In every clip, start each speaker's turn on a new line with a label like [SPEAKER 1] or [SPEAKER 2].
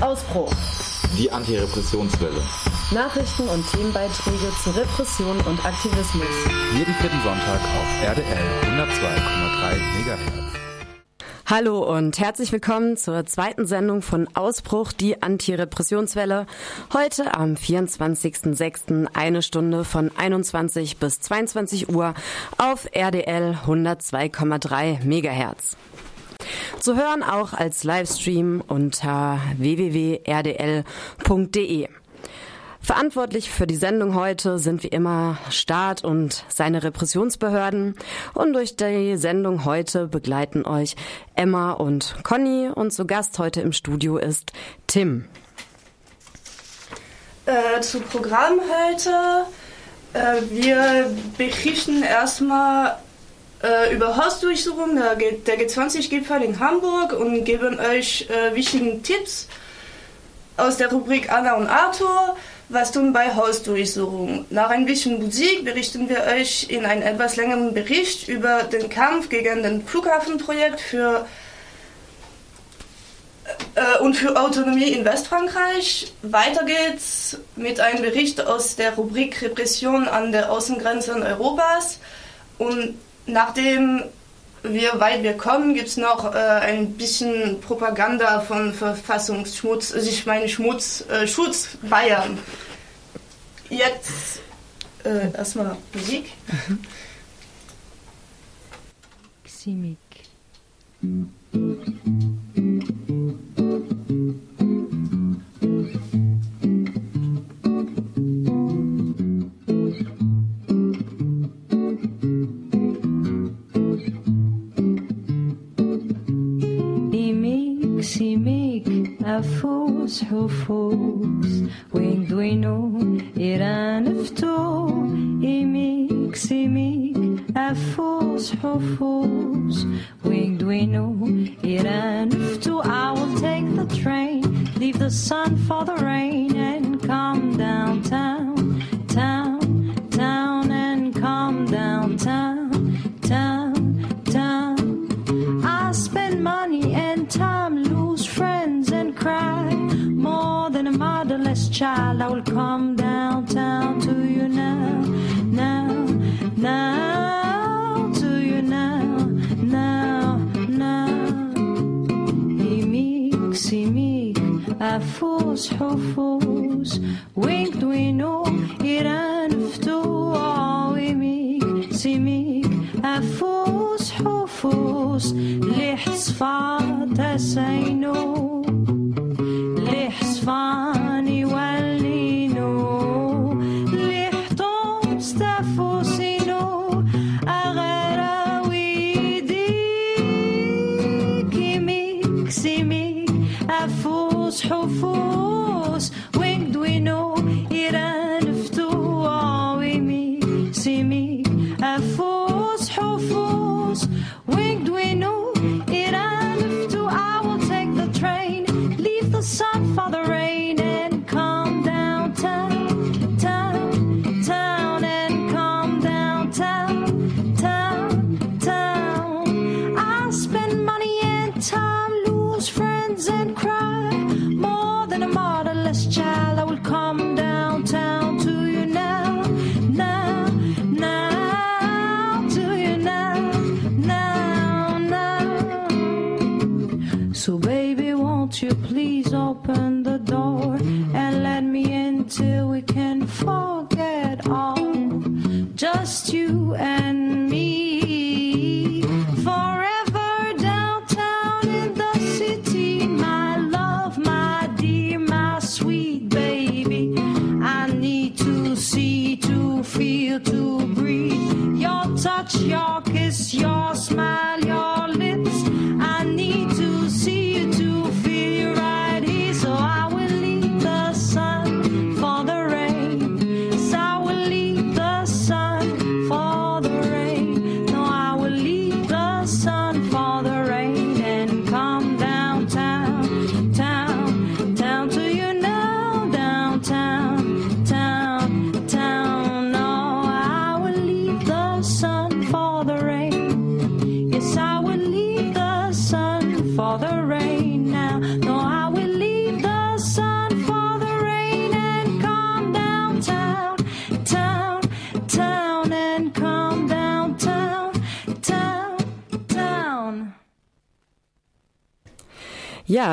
[SPEAKER 1] Ausbruch.
[SPEAKER 2] Die Antirepressionswelle.
[SPEAKER 1] Nachrichten und Themenbeiträge zu Repression und Aktivismus.
[SPEAKER 3] Jeden vierten Sonntag auf RDL 102,3 MHz.
[SPEAKER 1] Hallo und herzlich willkommen zur zweiten Sendung von Ausbruch, die Antirepressionswelle. Heute am 24.06. eine Stunde von 21 bis 22 Uhr auf RDL 102,3 MHz. Zu hören auch als Livestream unter www.rdl.de. Verantwortlich für die Sendung heute sind wie immer Staat und seine Repressionsbehörden. Und durch die Sendung heute begleiten euch Emma und Conny. Und zu Gast heute im Studio ist Tim.
[SPEAKER 4] Äh, zu Programm heute. Äh, wir berichten erstmal äh, über Hausdurchsuchung der, der G20-Gipfel in Hamburg und geben euch äh, wichtigen Tipps aus der Rubrik Anna und Arthur. Was tun bei Hausdurchsuchungen? Nach ein bisschen Musik berichten wir euch in einem etwas längeren Bericht über den Kampf gegen den Flughafenprojekt für äh, und für Autonomie in Westfrankreich. Weiter geht's mit einem Bericht aus der Rubrik Repression an der Außengrenzen Europas. Und nachdem wir weit wir kommen, gibt es noch äh, ein bisschen Propaganda von Verfassungsschmutz, also ich meine Schmutz, äh, Schutz Bayern. Jetzt äh, erstmal Musik.
[SPEAKER 5] Ximik. so
[SPEAKER 1] full.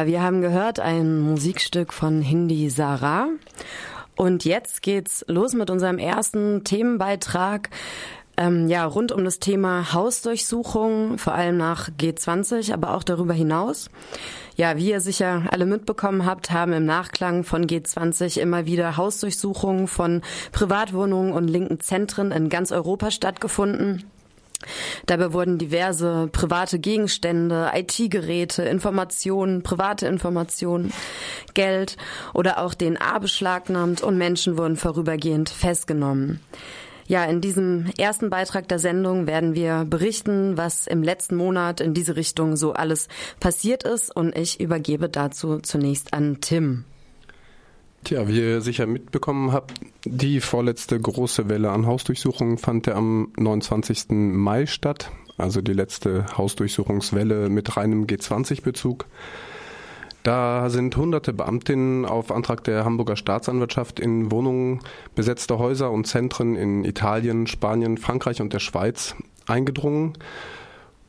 [SPEAKER 1] Wir haben gehört ein Musikstück von Hindi Sarah. Und jetzt geht's los mit unserem ersten Themenbeitrag. Ähm, ja, rund um das Thema Hausdurchsuchung, vor allem nach G20, aber auch darüber hinaus. Ja, wie ihr sicher alle mitbekommen habt, haben im Nachklang von G20 immer wieder Hausdurchsuchungen von Privatwohnungen und linken Zentren in ganz Europa stattgefunden. Dabei wurden diverse private Gegenstände, IT-Geräte, Informationen, private Informationen, Geld oder auch DNA beschlagnahmt und Menschen wurden vorübergehend festgenommen. Ja, in diesem ersten Beitrag der Sendung werden wir berichten, was im letzten Monat in diese Richtung so alles passiert ist und ich übergebe dazu zunächst an Tim.
[SPEAKER 6] Tja, wie ihr sicher mitbekommen habt, die vorletzte große Welle an Hausdurchsuchungen fand ja am 29. Mai statt, also die letzte Hausdurchsuchungswelle mit reinem G20-Bezug. Da sind hunderte Beamtinnen auf Antrag der Hamburger Staatsanwaltschaft in Wohnungen besetzter Häuser und Zentren in Italien, Spanien, Frankreich und der Schweiz eingedrungen.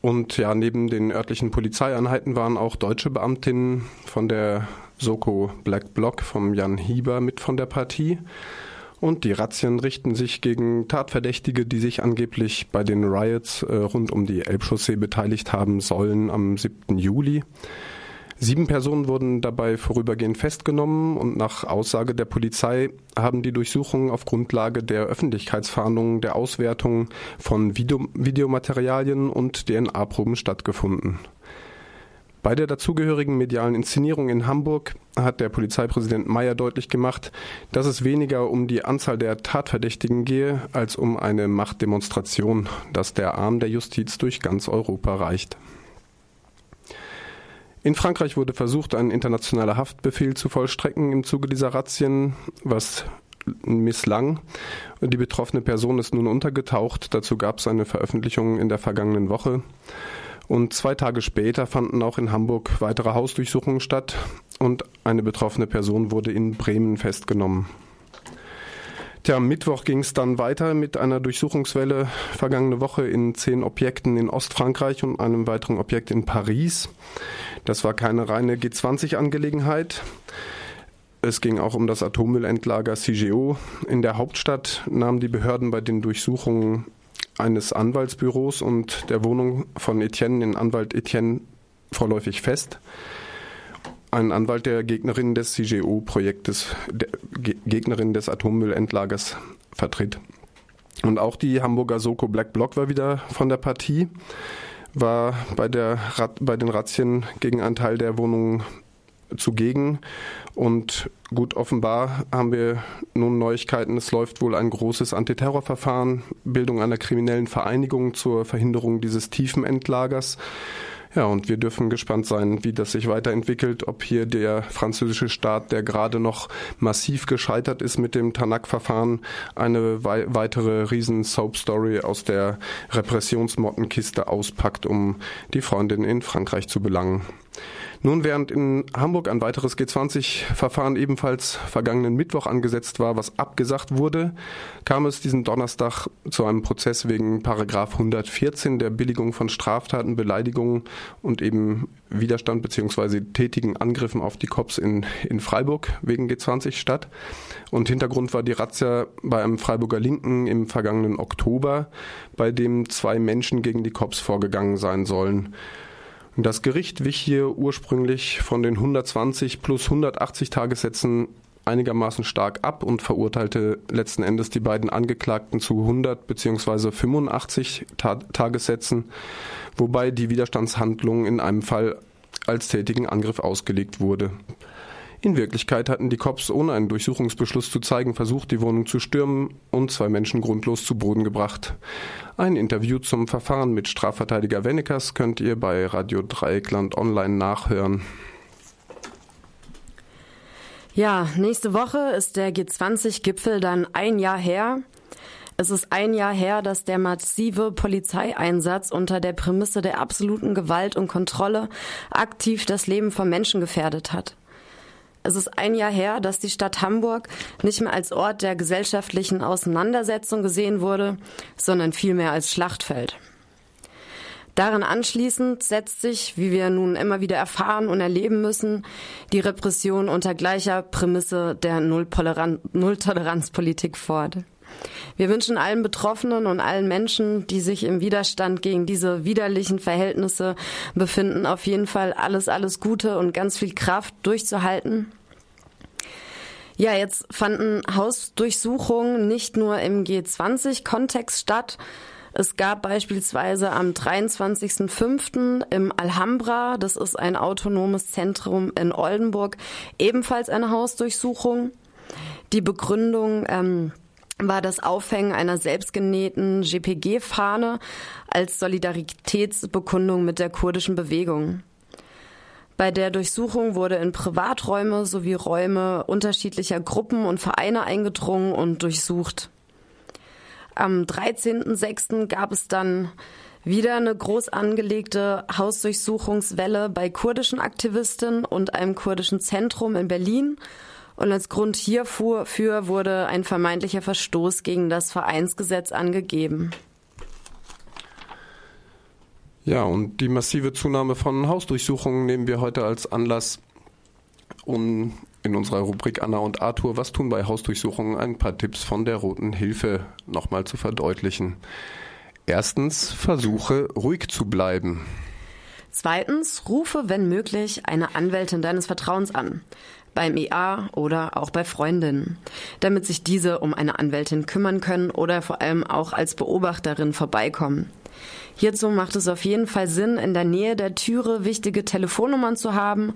[SPEAKER 6] Und ja, neben den örtlichen Polizeieinheiten waren auch deutsche Beamtinnen von der Soko Black Block vom Jan Hieber mit von der Partie. Und die Razzien richten sich gegen Tatverdächtige, die sich angeblich bei den Riots äh, rund um die Elbchaussee beteiligt haben sollen am 7. Juli. Sieben Personen wurden dabei vorübergehend festgenommen und nach Aussage der Polizei haben die Durchsuchungen auf Grundlage der Öffentlichkeitsfahndungen, der Auswertung von Video Videomaterialien und DNA-Proben stattgefunden. Bei der dazugehörigen medialen Inszenierung in Hamburg hat der Polizeipräsident Meyer deutlich gemacht, dass es weniger um die Anzahl der Tatverdächtigen gehe, als um eine Machtdemonstration, dass der Arm der Justiz durch ganz Europa reicht. In Frankreich wurde versucht, ein internationaler Haftbefehl zu vollstrecken im Zuge dieser Razzien, was misslang. Die betroffene Person ist nun untergetaucht. Dazu gab es eine Veröffentlichung in der vergangenen Woche. Und zwei Tage später fanden auch in Hamburg weitere Hausdurchsuchungen statt und eine betroffene Person wurde in Bremen festgenommen. Tja, am Mittwoch ging es dann weiter mit einer Durchsuchungswelle vergangene Woche in zehn Objekten in Ostfrankreich und einem weiteren Objekt in Paris. Das war keine reine G20-Angelegenheit. Es ging auch um das Atommüllendlager CGO. In der Hauptstadt nahmen die Behörden bei den Durchsuchungen eines Anwaltsbüros und der Wohnung von Etienne, den Anwalt Etienne, vorläufig fest. Ein Anwalt der Gegnerin des CGO-Projektes, Gegnerin des Atommüllendlagers vertritt. Und auch die Hamburger Soko Black Block war wieder von der Partie, war bei, der, bei den Razzien gegen einen Teil der Wohnungen zugegen. Und gut, offenbar haben wir nun Neuigkeiten. Es läuft wohl ein großes Antiterrorverfahren, Bildung einer kriminellen Vereinigung zur Verhinderung dieses Tiefenendlagers. Ja, und wir dürfen gespannt sein, wie das sich weiterentwickelt, ob hier der französische Staat, der gerade noch massiv gescheitert ist mit dem Tanak-Verfahren, eine wei weitere Riesen-Soap-Story aus der Repressionsmottenkiste auspackt, um die Freundin in Frankreich zu belangen. Nun, während in Hamburg ein weiteres G20-Verfahren ebenfalls vergangenen Mittwoch angesetzt war, was abgesagt wurde, kam es diesen Donnerstag zu einem Prozess wegen Paragraph 114 der Billigung von Straftaten, Beleidigungen und eben Widerstand bzw. tätigen Angriffen auf die Cops in, in Freiburg wegen G20 statt. Und Hintergrund war die Razzia bei einem Freiburger Linken im vergangenen Oktober, bei dem zwei Menschen gegen die Cops vorgegangen sein sollen. Das Gericht wich hier ursprünglich von den 120 plus 180 Tagessätzen einigermaßen stark ab und verurteilte letzten Endes die beiden Angeklagten zu 100 bzw. 85 Ta Tagessätzen, wobei die Widerstandshandlung in einem Fall als tätigen Angriff ausgelegt wurde. In Wirklichkeit hatten die Cops ohne einen Durchsuchungsbeschluss zu zeigen versucht, die Wohnung zu stürmen und zwei Menschen grundlos zu Boden gebracht. Ein Interview zum Verfahren mit Strafverteidiger Wenneckers könnt ihr bei Radio Dreieckland online nachhören.
[SPEAKER 1] Ja, nächste Woche ist der G20-Gipfel dann ein Jahr her. Es ist ein Jahr her, dass der massive Polizeieinsatz unter der Prämisse der absoluten Gewalt und Kontrolle aktiv das Leben von Menschen gefährdet hat. Es ist ein Jahr her, dass die Stadt Hamburg nicht mehr als Ort der gesellschaftlichen Auseinandersetzung gesehen wurde, sondern vielmehr als Schlachtfeld. Darin anschließend setzt sich, wie wir nun immer wieder erfahren und erleben müssen, die Repression unter gleicher Prämisse der Nulltoleranzpolitik fort. Wir wünschen allen Betroffenen und allen Menschen, die sich im Widerstand gegen diese widerlichen Verhältnisse befinden, auf jeden Fall alles, alles Gute und ganz viel Kraft durchzuhalten. Ja, jetzt fanden Hausdurchsuchungen nicht nur im G20-Kontext statt, es gab beispielsweise am 23.05. im Alhambra, das ist ein autonomes Zentrum in Oldenburg, ebenfalls eine Hausdurchsuchung. Die Begründung ähm, war das Aufhängen einer selbstgenähten GPG-Fahne als Solidaritätsbekundung mit der kurdischen Bewegung. Bei der Durchsuchung wurde in Privaträume sowie Räume unterschiedlicher Gruppen und Vereine eingedrungen und durchsucht. Am 13.06. gab es dann wieder eine groß angelegte Hausdurchsuchungswelle bei kurdischen Aktivisten und einem kurdischen Zentrum in Berlin. Und als Grund hierfür wurde ein vermeintlicher Verstoß gegen das Vereinsgesetz angegeben.
[SPEAKER 6] Ja, und die massive Zunahme von Hausdurchsuchungen nehmen wir heute als Anlass, um in unserer Rubrik Anna und Arthur, was tun bei Hausdurchsuchungen, ein paar Tipps von der Roten Hilfe nochmal zu verdeutlichen. Erstens, versuche ruhig zu bleiben.
[SPEAKER 1] Zweitens, rufe, wenn möglich, eine Anwältin deines Vertrauens an. Beim EA oder auch bei Freundinnen, damit sich diese um eine Anwältin kümmern können oder vor allem auch als Beobachterin vorbeikommen. Hierzu macht es auf jeden Fall Sinn, in der Nähe der Türe wichtige Telefonnummern zu haben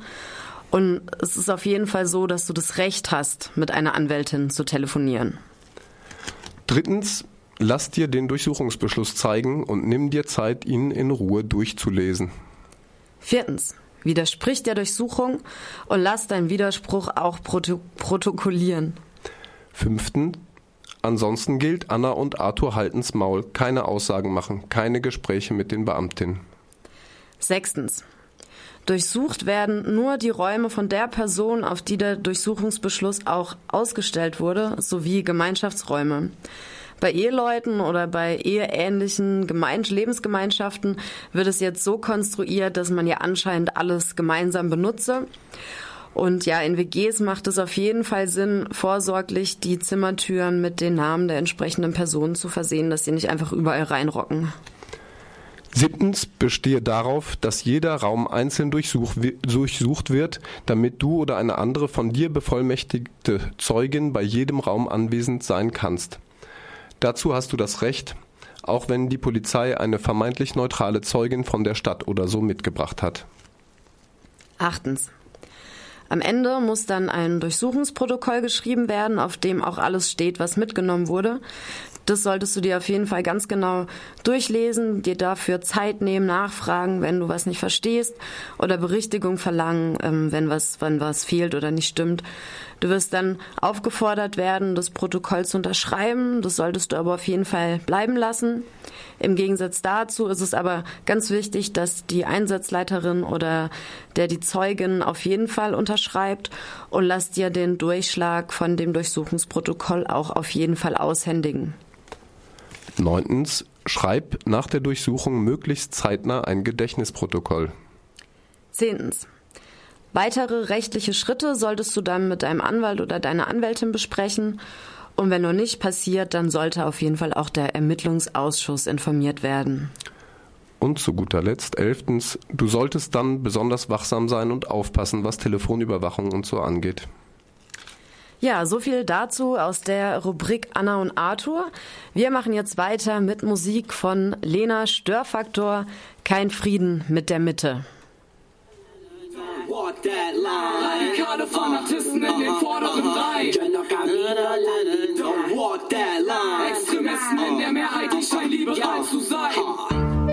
[SPEAKER 1] und es ist auf jeden Fall so, dass du das Recht hast, mit einer Anwältin zu telefonieren.
[SPEAKER 6] Drittens, lass dir den Durchsuchungsbeschluss zeigen und nimm dir Zeit, ihn in Ruhe durchzulesen.
[SPEAKER 1] Viertens, widersprich der Durchsuchung und lass deinen Widerspruch auch proto protokollieren.
[SPEAKER 6] Fünftens, ansonsten gilt, Anna und Arthur halten's Maul, keine Aussagen machen, keine Gespräche mit den Beamtinnen.
[SPEAKER 1] Sechstens, Durchsucht werden nur die Räume von der Person, auf die der Durchsuchungsbeschluss auch ausgestellt wurde, sowie Gemeinschaftsräume. Bei Eheleuten oder bei eheähnlichen Gemein Lebensgemeinschaften wird es jetzt so konstruiert, dass man ja anscheinend alles gemeinsam benutze. Und ja, in WGs macht es auf jeden Fall Sinn, vorsorglich die Zimmertüren mit den Namen der entsprechenden Personen zu versehen, dass sie nicht einfach überall reinrocken.
[SPEAKER 6] Siebtens bestehe darauf, dass jeder Raum einzeln durchsucht wird, damit du oder eine andere von dir bevollmächtigte Zeugin bei jedem Raum anwesend sein kannst. Dazu hast du das Recht, auch wenn die Polizei eine vermeintlich neutrale Zeugin von der Stadt oder so mitgebracht hat.
[SPEAKER 1] Achtens. Am Ende muss dann ein Durchsuchungsprotokoll geschrieben werden, auf dem auch alles steht, was mitgenommen wurde. Das solltest du dir auf jeden Fall ganz genau durchlesen, dir dafür Zeit nehmen, nachfragen, wenn du was nicht verstehst oder Berichtigung verlangen, ähm, wenn was, wenn was fehlt oder nicht stimmt. Du wirst dann aufgefordert werden, das Protokoll zu unterschreiben. Das solltest du aber auf jeden Fall bleiben lassen. Im Gegensatz dazu ist es aber ganz wichtig, dass die Einsatzleiterin oder der die Zeugin auf jeden Fall unterschreibt und lass dir den Durchschlag von dem Durchsuchungsprotokoll auch auf jeden Fall aushändigen.
[SPEAKER 6] Neuntens, schreib nach der Durchsuchung möglichst zeitnah ein Gedächtnisprotokoll.
[SPEAKER 1] Zehntens. Weitere rechtliche Schritte solltest du dann mit deinem Anwalt oder deiner Anwältin besprechen. Und wenn noch nicht passiert, dann sollte auf jeden Fall auch der Ermittlungsausschuss informiert werden.
[SPEAKER 6] Und zu guter Letzt, elftens, du solltest dann besonders wachsam sein und aufpassen, was Telefonüberwachung und so angeht.
[SPEAKER 1] Ja, so viel dazu aus der Rubrik Anna und Arthur. Wir machen jetzt weiter mit Musik von Lena Störfaktor. Kein Frieden mit der Mitte. Radikale Fanatisten in den vorderen Reihen. Extremisten in der Mehrheit, die scheinen liberal zu sein.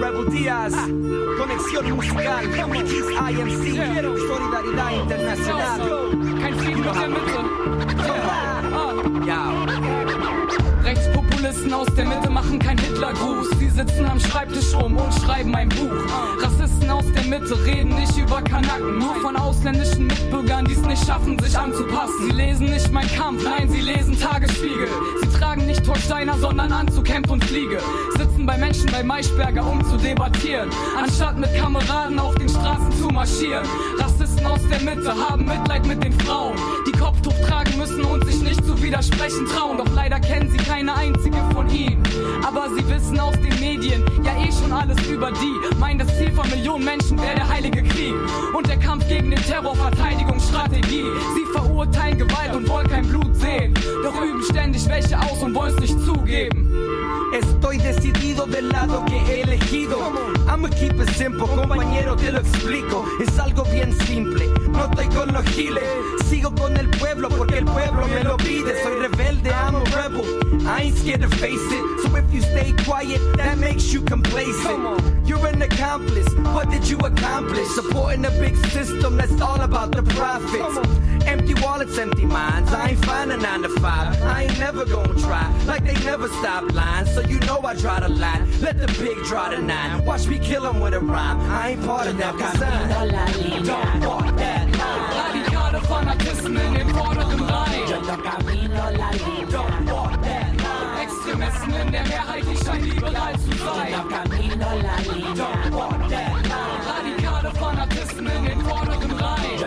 [SPEAKER 1] Rebel Diaz, Conexión Musical, Kiss IMC, Solidaridad Internacional. Kein Frieden mit der Mitte. Ja. Rechtspopulisten aus der Mitte machen kein Hitlergruß. Sie sitzen am Schreibtisch rum und schreiben ein Buch. Rassisten aus der Mitte reden über Kanaken, nur von ausländischen Mitbürgern, die es nicht
[SPEAKER 7] schaffen, sich anzupassen. Sie lesen nicht mein Kampf, nein, sie lesen Tagesspiegel. Sie tragen nicht Torsteiner, sondern Hemd und Fliege. Sitzen bei Menschen bei Maischberger, um zu debattieren. Anstatt mit Kameraden auf den Straßen zu marschieren. Rassisten aus der Mitte haben Mitleid mit den Frauen, die Kopftuch tragen müssen und sich nicht zu widersprechen trauen. Doch leider kennen sie keine einzige von ihnen. Aber sie wissen aus den Medien ja eh schon alles über die. Meinen das Ziel von Millionen Menschen wäre der heilige Krieg und der Kampf gegen den Terror, Verteidigungsstrategie. Sie verurteilen Gewalt und wollen kein Blut sehen. Doch üben ständig welche aus und wollen es nicht zugeben.
[SPEAKER 8] Estoy decidido del lado que he elegido. I'ma keep it simple, compañero, te lo explico. Es algo bien simple, no estoy con los giles. Sigo con el pueblo porque el pueblo me lo pide. Soy rebelde, I'm a rebel. I ain't scared to face it. So if you stay quiet, that makes you complacent. You're an accomplice, what did you accomplish? Supporting a big system that's all about the profits. Empty wallets, empty minds. I ain't finding nine to five. I ain't never gonna try. Like they never stop lying. So you know I try to lie. Let the pig draw the nine. Watch me kill him with a rhyme. I ain't part of that design. Don't walk that line.
[SPEAKER 7] Radikale Fanatismen in vorderen Reihen. Don't walk that Extremisten in der Mehrheit, die scheinen liberal zu sein. Don't walk that line. Radikale Fanatismen in den vorderen Reihen.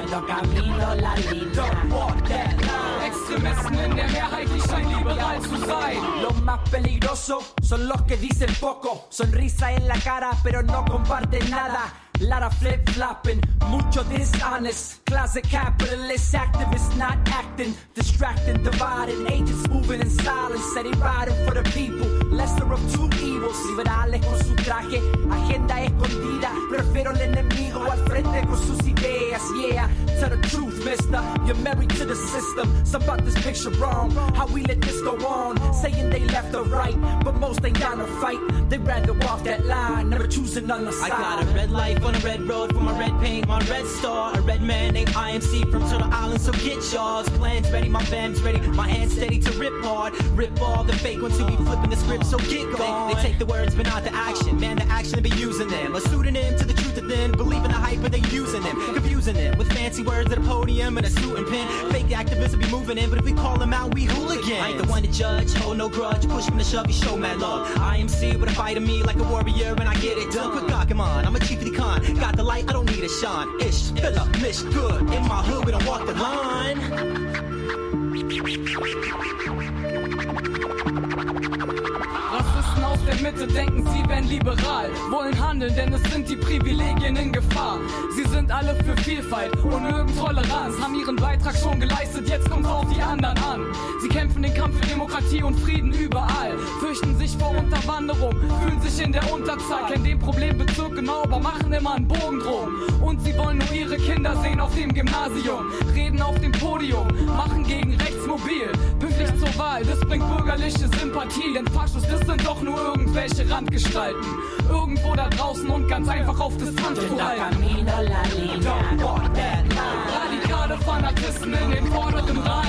[SPEAKER 7] Don't walk that line. Extremisten in der Mehrheit, die scheinen liberal zu sein.
[SPEAKER 8] Los más peligrosos son los que dicen poco. Sonrisa en la cara, pero no comparten nada. Lot of flip flopping, mucho dishonest. Closet capitalist, activists not acting, distracting, dividing. Agents moving in silence, steady riding for the people. Lesser of two evils, liberales con su traje, agenda escondida. Prefiero el enemigo al frente con sus ideas. Yeah, tell the truth, mister. You're married to the system. Some about this picture wrong. How we let this go on, saying they left or right, but most ain't down to fight. They rather walk that line, never choosing on the
[SPEAKER 9] I got a red life on a red road for my red paint, my red star. A red man named IMC from Turtle Island, so get yours. Plans ready, my fam's ready, my hands steady to rip hard. Rip all the fake ones who be flipping the script, so get gone. They, they take the words but not the action. Man, the action be using them. A pseudonym to the truth of them. Believing the hype, but they using them. Confusing them with fancy words at a podium and a suit and pin. Fake activists will be moving in, but if we call them out, we hooligans. I ain't the one to judge, hold no grudge. Push from the shove, you show mad love. IMC with a fight of me like a warrior, and I get it done. Quick God, come on, I'm a chief of the con. Got the light, I don't need a shine. Ish, fill up, mish, good. In my hood, we don't walk the line.
[SPEAKER 7] Rassisten aus der Mitte denken, sie wären liberal, wollen handeln, denn es sind die Privilegien in Gefahr. Sie sind alle für Vielfalt und mögen Toleranz, haben ihren Beitrag schon geleistet, jetzt kommt auf die anderen an. Sie kämpfen den Kampf für Demokratie und Frieden überall, fürchten sich vor Unterwanderung, fühlen sich in der Unterzahl, kennen den Problembezirk genau, aber machen immer einen Bogen drum. Und sie wollen nur ihre Kinder sehen auf dem Gymnasium, reden auf dem Podium, machen gegen rechts mobil, pünktlich zur Wahl, das bringt bürgerliche Sympathie, denn Faschos, das sind doch nur irgendwelche Randgestalten. Irgendwo da draußen und ganz einfach auf Distanz zu halten. Radikale Fanatisten in den vorderen Reihen.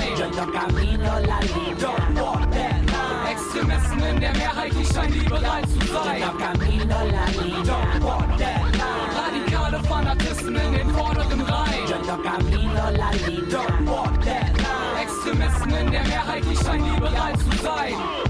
[SPEAKER 7] Extremisten in der Mehrheit, die scheinen liberal zu sein. Radikale Fanatisten in den vorderen Reihen. Extremisten in der Mehrheit, die scheinen liberal zu sein.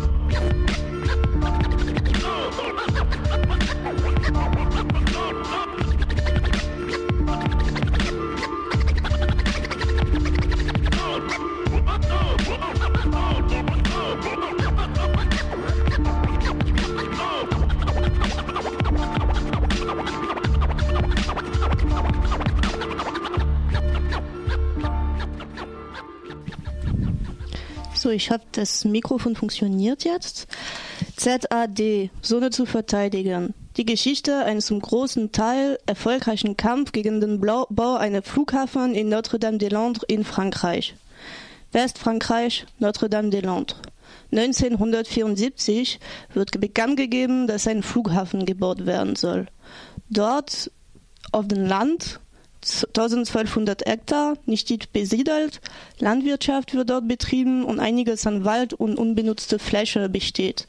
[SPEAKER 10] So, ich habe das Mikrofon funktioniert jetzt. ZAD, Sonne zu verteidigen. Die Geschichte eines zum großen Teil erfolgreichen Kampf gegen den Bau eines Flughafens in Notre-Dame-des-Landes in Frankreich. Westfrankreich, Notre-Dame-des-Landes. 1974 wird bekannt gegeben, dass ein Flughafen gebaut werden soll. Dort auf dem Land 1200 Hektar, nicht besiedelt, Landwirtschaft wird dort betrieben und einiges an Wald und unbenutzte Fläche besteht.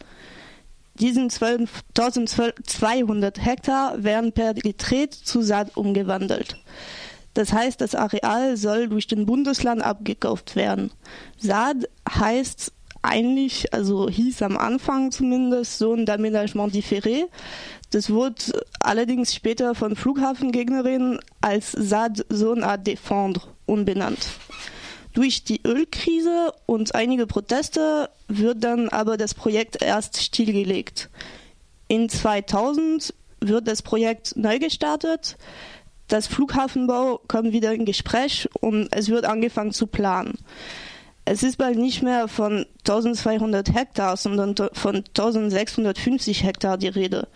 [SPEAKER 10] Diesen 12 1200 Hektar werden per Dekret zu Saat umgewandelt. Das heißt, das Areal soll durch den Bundesland abgekauft werden. Saad heißt eigentlich, also hieß am Anfang zumindest, so ein d'aménagement différé. Das wurde allerdings später von Flughafengegnerinnen als Saad Zone à défendre umbenannt. Durch die Ölkrise und einige Proteste wird dann aber das Projekt erst stillgelegt. In 2000 wird das Projekt neu gestartet. Das Flughafenbau kommt wieder in Gespräch und es wird angefangen zu planen. Es ist bald nicht mehr von 1200 Hektar, sondern von 1650 Hektar die Rede.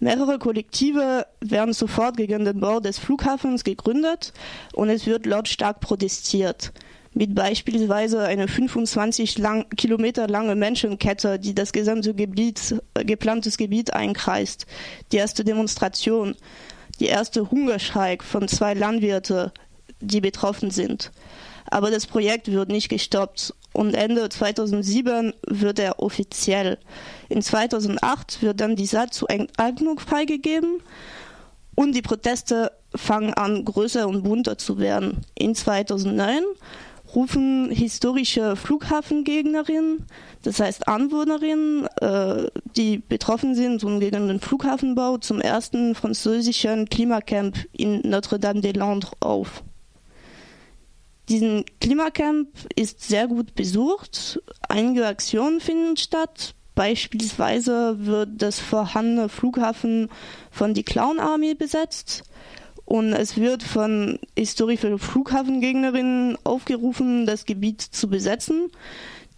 [SPEAKER 10] Mehrere Kollektive werden sofort gegen den Bau des Flughafens gegründet und es wird lautstark protestiert. Mit beispielsweise einer 25 lang, Kilometer lange Menschenkette, die das gesamte Gebiet, äh, geplantes Gebiet einkreist. Die erste Demonstration, die erste Hungerschreik von zwei Landwirte, die betroffen sind. Aber das Projekt wird nicht gestoppt und Ende 2007 wird er offiziell. In 2008 wird dann die Saat zur Enteignung freigegeben und die Proteste fangen an, größer und bunter zu werden. In 2009 rufen historische Flughafengegnerinnen, das heißt Anwohnerinnen, äh, die betroffen sind und gegen den Flughafenbau zum ersten französischen Klimacamp in Notre-Dame-des-Landes auf. Diesen Klimacamp ist sehr gut besucht. Einige Aktionen finden statt. Beispielsweise wird das vorhandene Flughafen von die Clown-Armee besetzt. Und es wird von historischen Flughafengegnerinnen aufgerufen, das Gebiet zu besetzen.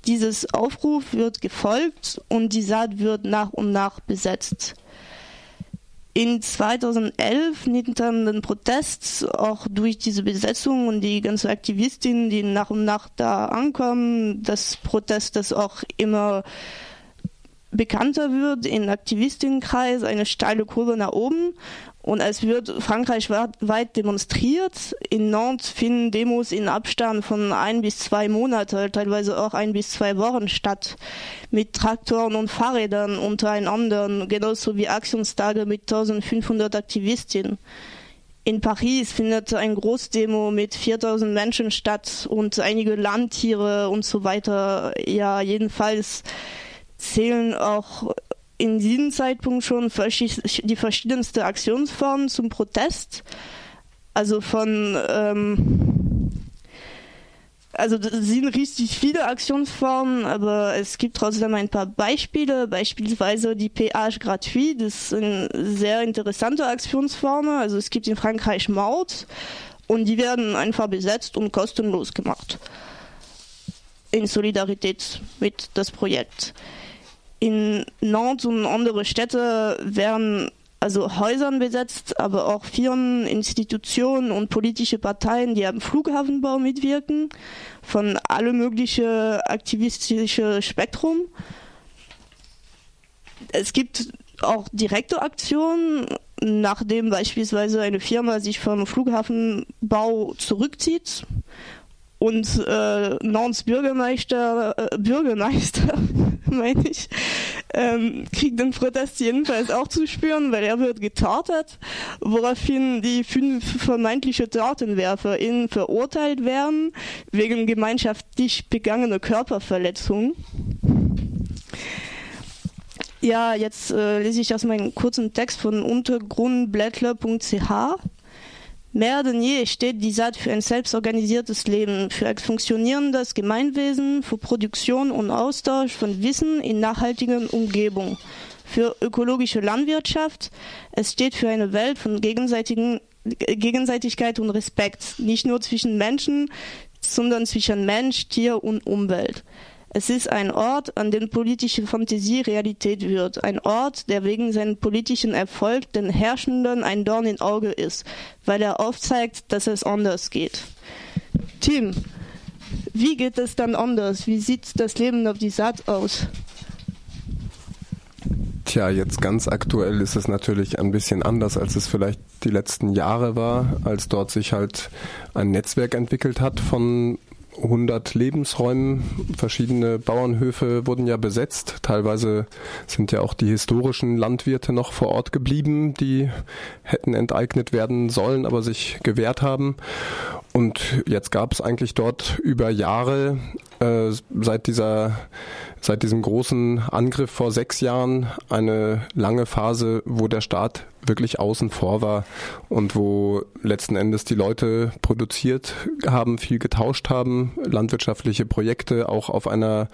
[SPEAKER 10] Dieses Aufruf wird gefolgt und die Saat wird nach und nach besetzt. In 2011 nimmt dann den Protest auch durch diese Besetzung und die ganzen Aktivistinnen, die nach und nach da ankommen, das Protest, das auch immer bekannter wird in Aktivistinnenkreis, eine steile Kurve nach oben und es wird frankreichweit demonstriert. In Nantes finden Demos in Abstand von ein bis zwei Monate, teilweise auch ein bis zwei Wochen statt, mit Traktoren und Fahrrädern untereinander, genauso wie Aktionstage mit 1500 Aktivistinnen. In Paris findet ein Großdemo mit 4000 Menschen statt und einige Landtiere und so weiter. Ja, jedenfalls zählen auch in diesem Zeitpunkt schon die verschiedensten Aktionsformen zum Protest. Also von, ähm, also es sind richtig viele Aktionsformen, aber es gibt trotzdem ein paar Beispiele, beispielsweise die Péage gratuit, das ist eine sehr interessante Aktionsform. Also es gibt in Frankreich Maut und die werden einfach besetzt und kostenlos gemacht. In Solidarität mit das Projekt in Nantes und andere Städte werden also Häusern besetzt, aber auch Firmen, Institutionen und politische Parteien, die am Flughafenbau mitwirken, von alle mögliche aktivistische Spektrum. Es gibt auch direkte Aktionen, nachdem beispielsweise eine Firma sich vom Flughafenbau zurückzieht und äh, Nantes Bürgermeister, äh, Bürgermeister meine ich, ähm, kriegt den Protest jedenfalls auch zu spüren, weil er wird getartet, woraufhin die fünf vermeintliche TatenwerferInnen verurteilt werden wegen gemeinschaftlich begangener Körperverletzung. Ja, jetzt äh, lese ich aus meinem kurzen Text von untergrundblättler.ch. Mehr denn je steht die Saat für ein selbstorganisiertes Leben, für ein funktionierendes Gemeinwesen, für Produktion und Austausch von Wissen in nachhaltigen Umgebung, für ökologische Landwirtschaft. Es steht für eine Welt von gegenseitigen, Gegenseitigkeit und Respekt, nicht nur zwischen Menschen, sondern zwischen Mensch, Tier und Umwelt. Es ist ein Ort, an dem politische Fantasie Realität wird. Ein Ort, der wegen seinem politischen Erfolg den Herrschenden ein Dorn im Auge ist, weil er aufzeigt, dass es anders geht. Tim, wie geht es dann anders? Wie sieht das Leben auf die Saat aus?
[SPEAKER 6] Tja, jetzt ganz aktuell ist es natürlich ein bisschen anders, als es vielleicht die letzten Jahre war, als dort sich halt ein Netzwerk entwickelt hat von 100 Lebensräumen. Verschiedene Bauernhöfe wurden ja besetzt. Teilweise sind ja auch die historischen Landwirte noch vor Ort geblieben, die hätten enteignet werden sollen, aber sich gewehrt haben. Und jetzt gab es eigentlich dort über Jahre äh, seit dieser seit diesem großen Angriff vor sechs Jahren eine lange Phase, wo der Staat wirklich außen vor war und wo letzten Endes die Leute produziert haben, viel getauscht haben, landwirtschaftliche Projekte auch auf einer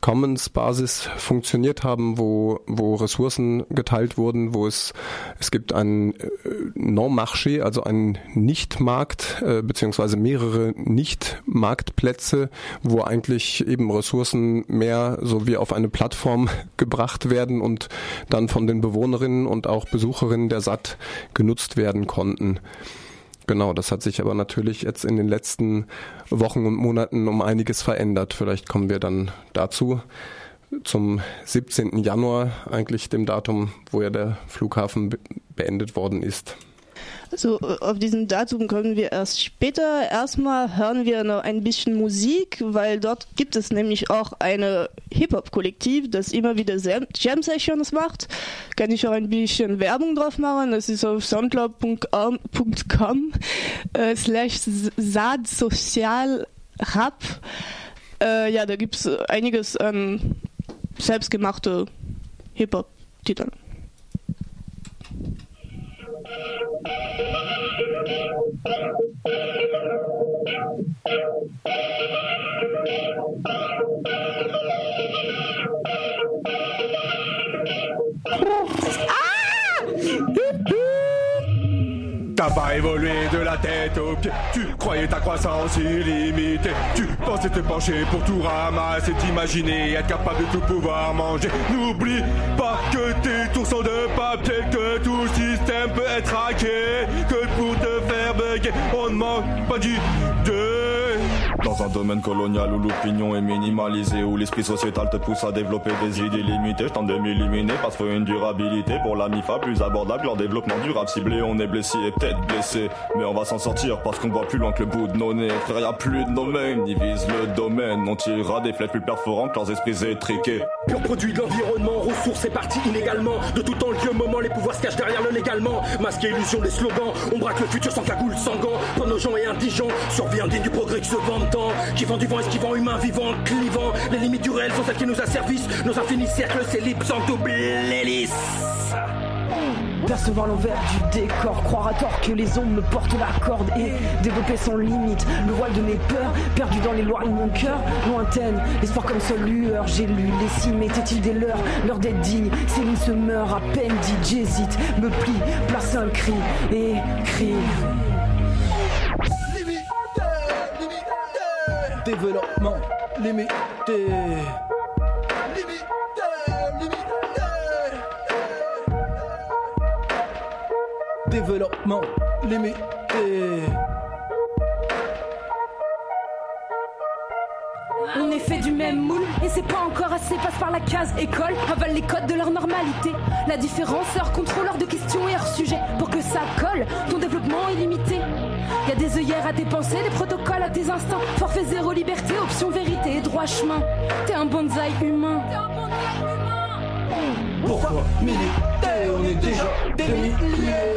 [SPEAKER 6] Commons-Basis funktioniert haben, wo, wo Ressourcen geteilt wurden, wo es, es gibt ein äh, Non-Marché, also einen Nicht-Markt, äh, beziehungsweise mehrere Nicht-Marktplätze, wo eigentlich eben Ressourcen mehr so wie auf eine Plattform gebracht werden und dann von den Bewohnerinnen und auch Besucherinnen der SAT genutzt werden konnten. Genau, das hat sich aber natürlich jetzt in den letzten Wochen und Monaten um einiges verändert. Vielleicht kommen wir dann dazu. Zum 17. Januar, eigentlich dem Datum, wo ja der Flughafen beendet worden ist.
[SPEAKER 10] So, auf diesem Datum kommen wir erst später. Erstmal hören wir noch ein bisschen Musik, weil dort gibt es nämlich auch eine Hip-Hop-Kollektiv, das immer wieder Jam-Sessions macht. Kann ich auch ein bisschen Werbung drauf machen. Das ist auf soundcloud.com äh, slash Saad Sozial Rap. Äh, ja, da gibt es einiges an selbstgemachte Hip-Hop-Titeln. Prof.
[SPEAKER 11] T'as pas évolué de la tête aux pieds, tu croyais ta croissance illimitée, tu pensais te pencher pour tout ramasser, t'imaginer être capable de tout pouvoir manger. N'oublie pas que tes tours sont de papier, que tout système peut être hacké, que pour te faire bugger, on ne manque pas du deux.
[SPEAKER 12] Dans un domaine colonial où l'opinion est minimalisée, où l'esprit sociétal te pousse à développer des idées limitées, je tente de m'éliminer parce qu'il une durabilité pour la MIFA plus abordable, leur développement durable ciblé, on est blessé et peut-être blessé, mais on va s'en sortir parce qu'on voit plus loin que le bout de nos nez. Frère, y a plus de domaine, visent le domaine, on tirera des flèches plus perforants que leurs esprits étriqués.
[SPEAKER 13] Pur produit de l'environnement, ressources et parties illégalement. De tout temps, lieu, moment, les pouvoirs se cachent derrière le légalement. Masque illusion, des slogans. On braque le futur sans cagoule, sans gants. Pour nos gens et indigents, survie indigne du progrès qui se vend Qui vend du vent, esquivant, humain, vivant, clivant. Les limites du réel sont celles qui nous asservissent. Nos infinis cercles s'ellipsent sans double hélice.
[SPEAKER 14] Percevoir l'envers du décor, croire à tort que les ombres me portent la corde et développer sans limite le voile de mes peurs, perdu dans les lois de mon cœur, lointaine, l'espoir comme seule lueur. J'ai lu les signes, étaient-ils des leurs? L'heure d'être digne, Céline se meurt à peine dit, j'hésite, me plie, place un cri et crie.
[SPEAKER 15] Développement limité. Développement limité.
[SPEAKER 16] On est fait du même moule et c'est pas encore assez. Passe par la case école, avale les codes de leur normalité. La différence, leur contrôle hors de questions et hors sujet. Pour que ça colle, ton développement est limité. Y a des œillères à tes pensées, des protocoles à tes instants. Forfait zéro liberté, option vérité et droit chemin. T'es un bonsaï humain.
[SPEAKER 15] Pourquoi militer On est déjà des milliers.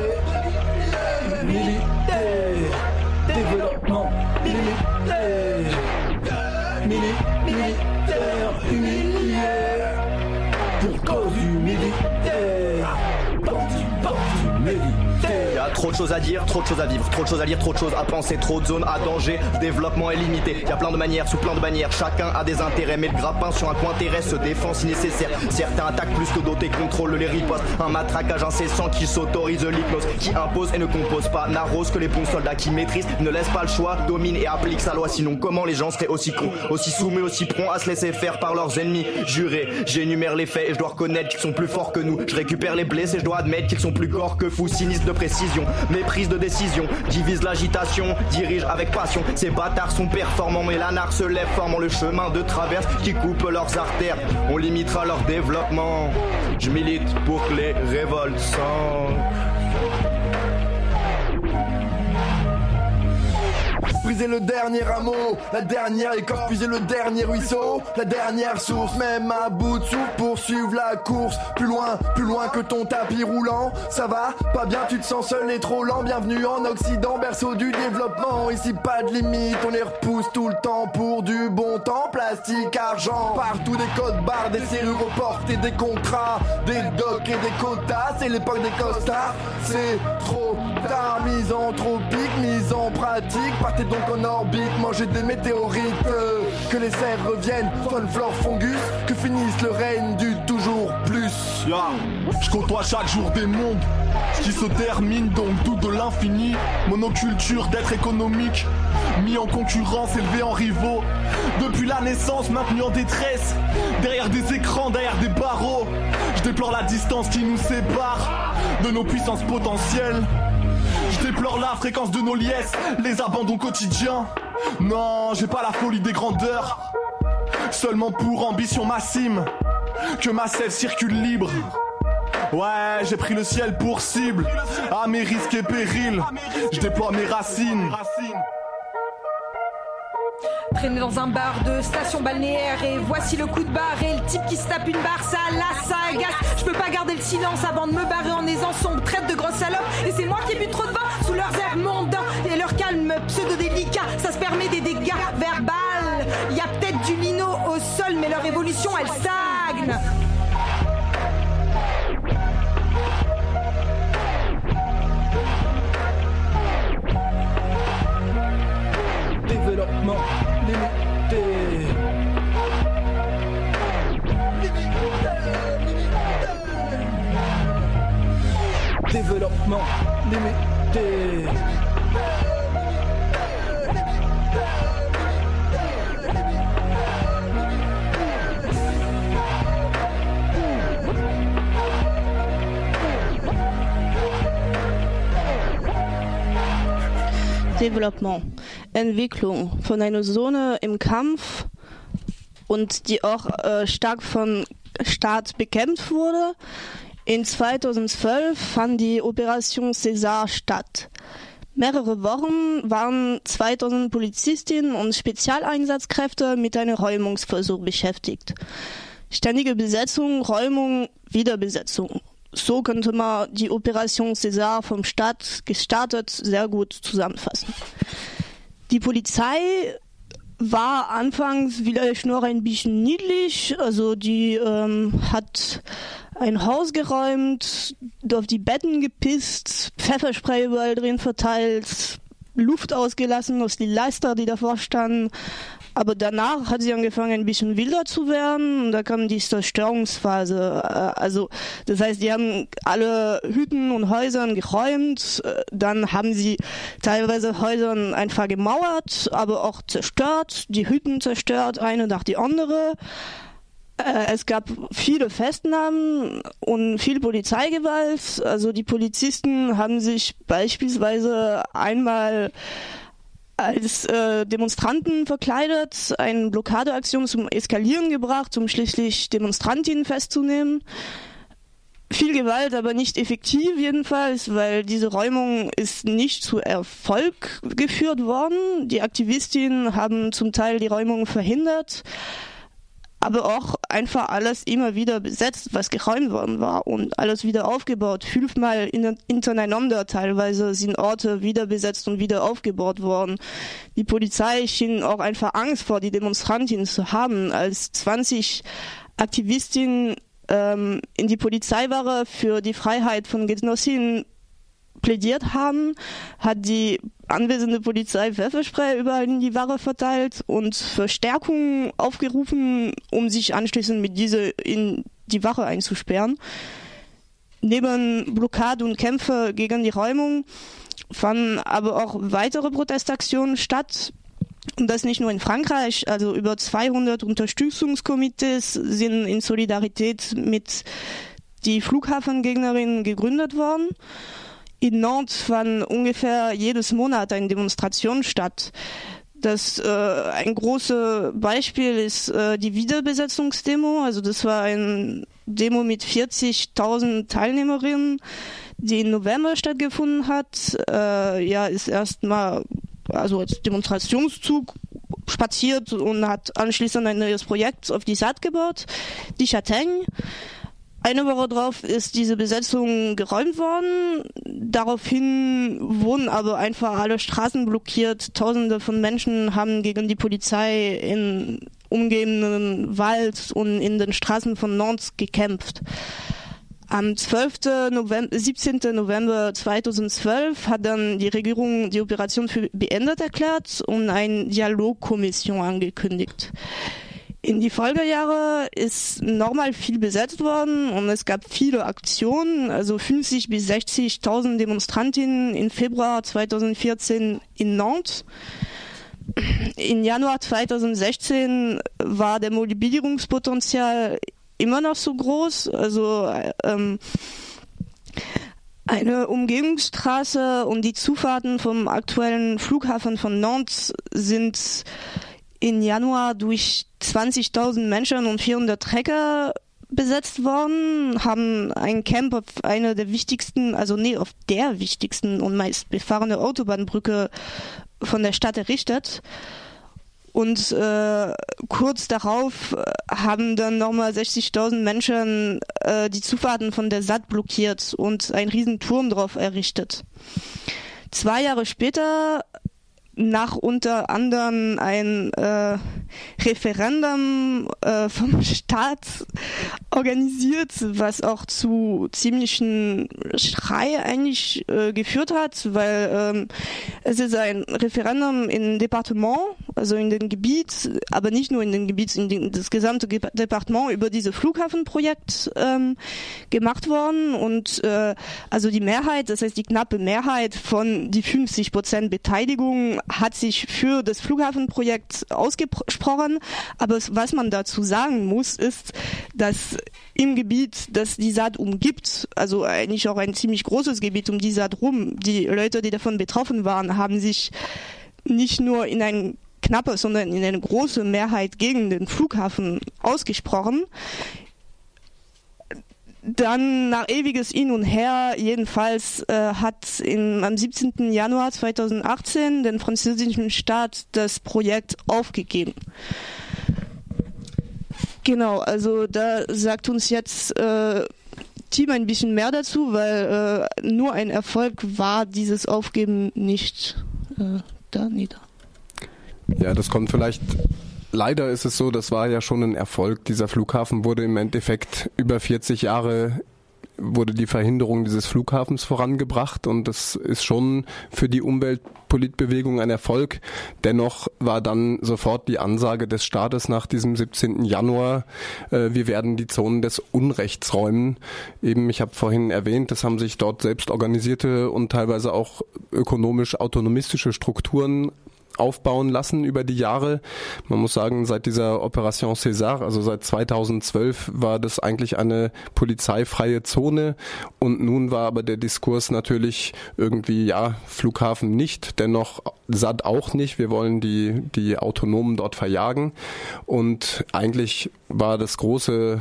[SPEAKER 17] Choses à dire, trop de choses à vivre, trop de choses à lire, trop de choses à penser, trop de zones à danger, développement est limité. Y a plein de manières, sous plein de bannières, chacun a des intérêts, mais le grappin sur un coin terrestre se défend si nécessaire. Certains attaquent plus que d'autres et contrôlent les ripostes. Un matraquage incessant qui s'autorise l'hypnose, qui impose et ne compose pas, n'arrose que les bons soldats qui maîtrisent, ne laisse pas le choix, domine et applique sa loi. Sinon, comment les gens seraient aussi cons, aussi soumis, aussi prompts à se laisser faire par leurs ennemis? Jurés, j'énumère les faits et je dois reconnaître qu'ils sont plus forts que nous. Je récupère les blessés, je dois admettre qu'ils sont plus corps que fous, sinistres de précision, méprise de décision, divise l'agitation, dirige avec passion. Ces bâtards sont performants, mais l'anarche se lève, formant le chemin de traverse qui coupe leurs artères. On limitera leur développement. Je milite pour que les révoltes s'ancrent.
[SPEAKER 13] Briser
[SPEAKER 18] le dernier rameau, la dernière écorce, puiser le dernier ruisseau, la dernière source, même à bout de souffle, poursuivre la course, plus loin, plus loin que ton tapis roulant, ça va, pas bien, tu te sens seul et trop lent, bienvenue en Occident, berceau du développement, ici pas de limite, on les repousse tout le temps pour du bon temps, plastique, argent, partout des codes barres, des serrures aux et des contrats, des docks et des quotas, c'est l'époque des costards, c'est trop tard, mise anthropique, mise en pratique, partez donc en orbite, mangez des météorites, euh, que les serres reviennent, faune, flore, fungus, que finisse le règne du toujours plus.
[SPEAKER 12] Je côtoie chaque jour des mondes qui se terminent donc tout de l'infini. Monoculture d'être économique, mis en concurrence, élevé en rivaux. Depuis la naissance, maintenu en détresse, derrière des écrans, derrière des barreaux. Je déplore la distance qui nous sépare de nos puissances potentielles. Je déplore la fréquence de nos liesses, les abandons quotidiens. Non, j'ai pas la folie des grandeurs. Seulement pour ambition massime, que ma sève circule libre. Ouais, j'ai pris le ciel pour cible, à mes risques et périls. Je déploie mes racines.
[SPEAKER 16] Traîner dans un bar de station balnéaire et voici le coup de barre et le type qui se tape une barre, ça lasse, ça agace. Je peux pas garder le silence avant de me barrer en aisant son traite de grosse salope et c'est moi qui ai bu trop de vin sous leurs airs mondains et leur calme pseudo délicat. Ça se permet des dégâts verbales. Y a peut-être du lino au sol, mais leur évolution elle stagne.
[SPEAKER 15] Développement limité. Développement limité.
[SPEAKER 10] Development, Entwicklung von einer Zone im Kampf und die auch äh, stark von Staat bekämpft wurde. In 2012 fand die Operation César statt. Mehrere Wochen waren 2000 Polizistinnen und Spezialeinsatzkräfte mit einem Räumungsversuch beschäftigt. Ständige Besetzung, Räumung, Wiederbesetzung. So könnte man die Operation César vom Staat gestartet sehr gut zusammenfassen. Die Polizei war anfangs vielleicht noch ein bisschen niedlich, also die ähm, hat ein Haus geräumt, auf die Betten gepisst, Pfefferspray überall drin verteilt, Luft ausgelassen aus die Leister, die davor standen. Aber danach hat sie angefangen, ein bisschen wilder zu werden. Und da kam die Zerstörungsphase. Äh, Also, das heißt, die haben alle Hütten und Häusern geräumt. Äh, Dann haben sie teilweise Häusern einfach gemauert, aber auch zerstört. Die Hütten zerstört, eine nach die andere. Äh, Es gab viele Festnahmen und viel Polizeigewalt. Also die Polizisten haben sich beispielsweise einmal als äh, Demonstranten verkleidet, eine Blockadeaktion zum Eskalieren gebracht, um schließlich Demonstrantinnen festzunehmen. Viel Gewalt, aber nicht effektiv jedenfalls, weil diese Räumung ist nicht zu Erfolg geführt worden. Die Aktivistinnen haben zum Teil die Räumung verhindert aber auch einfach alles immer wieder besetzt, was geräumt worden war und alles wieder aufgebaut. Fünfmal in, hintereinander teilweise sind Orte wieder besetzt und wieder aufgebaut worden. Die Polizei schien auch einfach Angst vor die Demonstrantinnen zu haben, als 20 Aktivistinnen ähm, in die Polizeiwache für die Freiheit von Genossinnen plädiert haben, hat die anwesende Polizei Pfefferspray überall in die Ware verteilt und Verstärkung aufgerufen, um sich anschließend mit diese in die Wache einzusperren. Neben Blockade und Kämpfe gegen die Räumung fanden aber auch weitere Protestaktionen statt. Und das nicht nur in Frankreich, also über 200 Unterstützungskomitees sind in Solidarität mit die Flughafengegnerinnen gegründet worden. In Nantes fand ungefähr jedes Monat eine Demonstration statt. Das äh, ein großes Beispiel ist äh, die Wiederbesetzungsdemo. Also das war ein Demo mit 40.000 Teilnehmerinnen, die im November stattgefunden hat. Äh, ja, ist erstmal also als Demonstrationszug spaziert und hat anschließend ein neues Projekt auf die Saat gebaut, die Châtaigne. Eine Woche drauf ist diese Besetzung geräumt worden. Daraufhin wurden aber einfach alle Straßen blockiert. Tausende von Menschen haben gegen die Polizei in umgebenden Wald und in den Straßen von Nantes gekämpft. Am 12. November, 17. November 2012 hat dann die Regierung die Operation für beendet erklärt und eine Dialogkommission angekündigt. In die Folgejahre ist nochmal viel besetzt worden und es gab viele Aktionen, also 50 bis 60.000 Demonstrantinnen im Februar 2014 in Nantes. In Januar 2016 war der Mobilisierungspotenzial immer noch so groß, also ähm, eine Umgehungsstraße und die Zufahrten vom aktuellen Flughafen von Nantes sind in Januar durch 20.000 Menschen und 400 Trecker besetzt worden, haben ein Camp auf einer der wichtigsten, also nee, auf der wichtigsten und meist befahrene Autobahnbrücke von der Stadt errichtet. Und äh, kurz darauf haben dann nochmal 60.000 Menschen äh, die Zufahrten von der Satt blockiert und einen riesen Turm drauf errichtet. Zwei Jahre später nach unter anderem ein äh, Referendum äh, vom Staat organisiert, was auch zu ziemlichen Schrei eigentlich äh, geführt hat, weil ähm, es ist ein Referendum in Departement, also in dem Gebiet, aber nicht nur in dem Gebiet, in dem, das gesamte Departement über dieses Flughafenprojekt ähm, gemacht worden. Und äh, also die Mehrheit, das heißt die knappe Mehrheit von die 50 Prozent Beteiligung hat sich für das Flughafenprojekt ausgesprochen. Aber was man dazu sagen muss, ist, dass im Gebiet, das die Saat umgibt, also eigentlich auch ein ziemlich großes Gebiet um die Saat rum, die Leute, die davon betroffen waren, haben sich nicht nur in ein knappe, sondern in eine große Mehrheit gegen den Flughafen ausgesprochen dann nach ewiges Hin und Her, jedenfalls äh, hat in, am 17. Januar 2018 den französischen Staat das Projekt aufgegeben. Genau, also da sagt uns jetzt äh, Team ein bisschen mehr dazu, weil äh, nur ein Erfolg war dieses Aufgeben nicht äh, da nieder.
[SPEAKER 6] Ja, das kommt vielleicht leider ist es so, das war ja schon ein Erfolg. Dieser Flughafen wurde im Endeffekt über 40 Jahre wurde die Verhinderung dieses Flughafens vorangebracht und das ist schon für die Umweltpolitbewegung ein Erfolg. Dennoch war dann sofort die Ansage des Staates nach diesem 17. Januar, äh, wir werden die Zonen des Unrechts räumen. Eben, ich habe vorhin erwähnt, das haben sich dort selbst organisierte und teilweise auch ökonomisch autonomistische Strukturen aufbauen lassen über die Jahre. Man muss sagen, seit dieser Operation César, also seit 2012, war das eigentlich eine polizeifreie Zone und nun war aber der Diskurs natürlich irgendwie, ja, Flughafen nicht, dennoch SAD auch nicht. Wir wollen die, die Autonomen dort verjagen und eigentlich war das große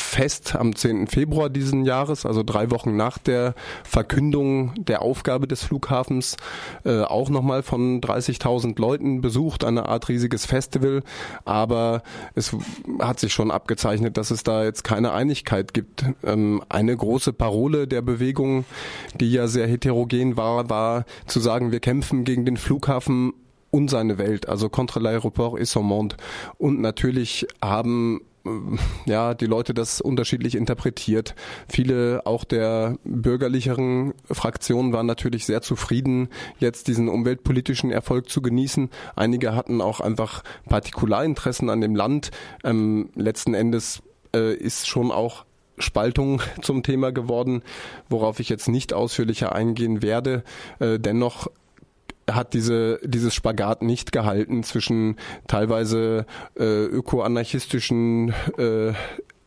[SPEAKER 6] Fest am 10. Februar diesen Jahres, also drei Wochen nach der Verkündung der Aufgabe des Flughafens, äh, auch nochmal von 30.000 Leuten besucht, eine Art riesiges Festival. Aber es hat sich schon abgezeichnet, dass es da jetzt keine Einigkeit gibt. Ähm, eine große Parole der Bewegung, die ja sehr heterogen war, war zu sagen, wir kämpfen gegen den Flughafen und seine Welt, also contre l'aéroport et son monde. Und natürlich haben ja, die Leute das unterschiedlich interpretiert. Viele auch der bürgerlicheren Fraktionen waren natürlich sehr zufrieden, jetzt diesen umweltpolitischen Erfolg zu genießen. Einige hatten auch einfach Partikularinteressen an dem Land. Ähm, letzten Endes äh, ist schon auch Spaltung zum Thema geworden, worauf ich jetzt nicht ausführlicher eingehen werde. Äh, dennoch hat diese, dieses Spagat nicht gehalten zwischen teilweise äh, ökoanarchistischen äh,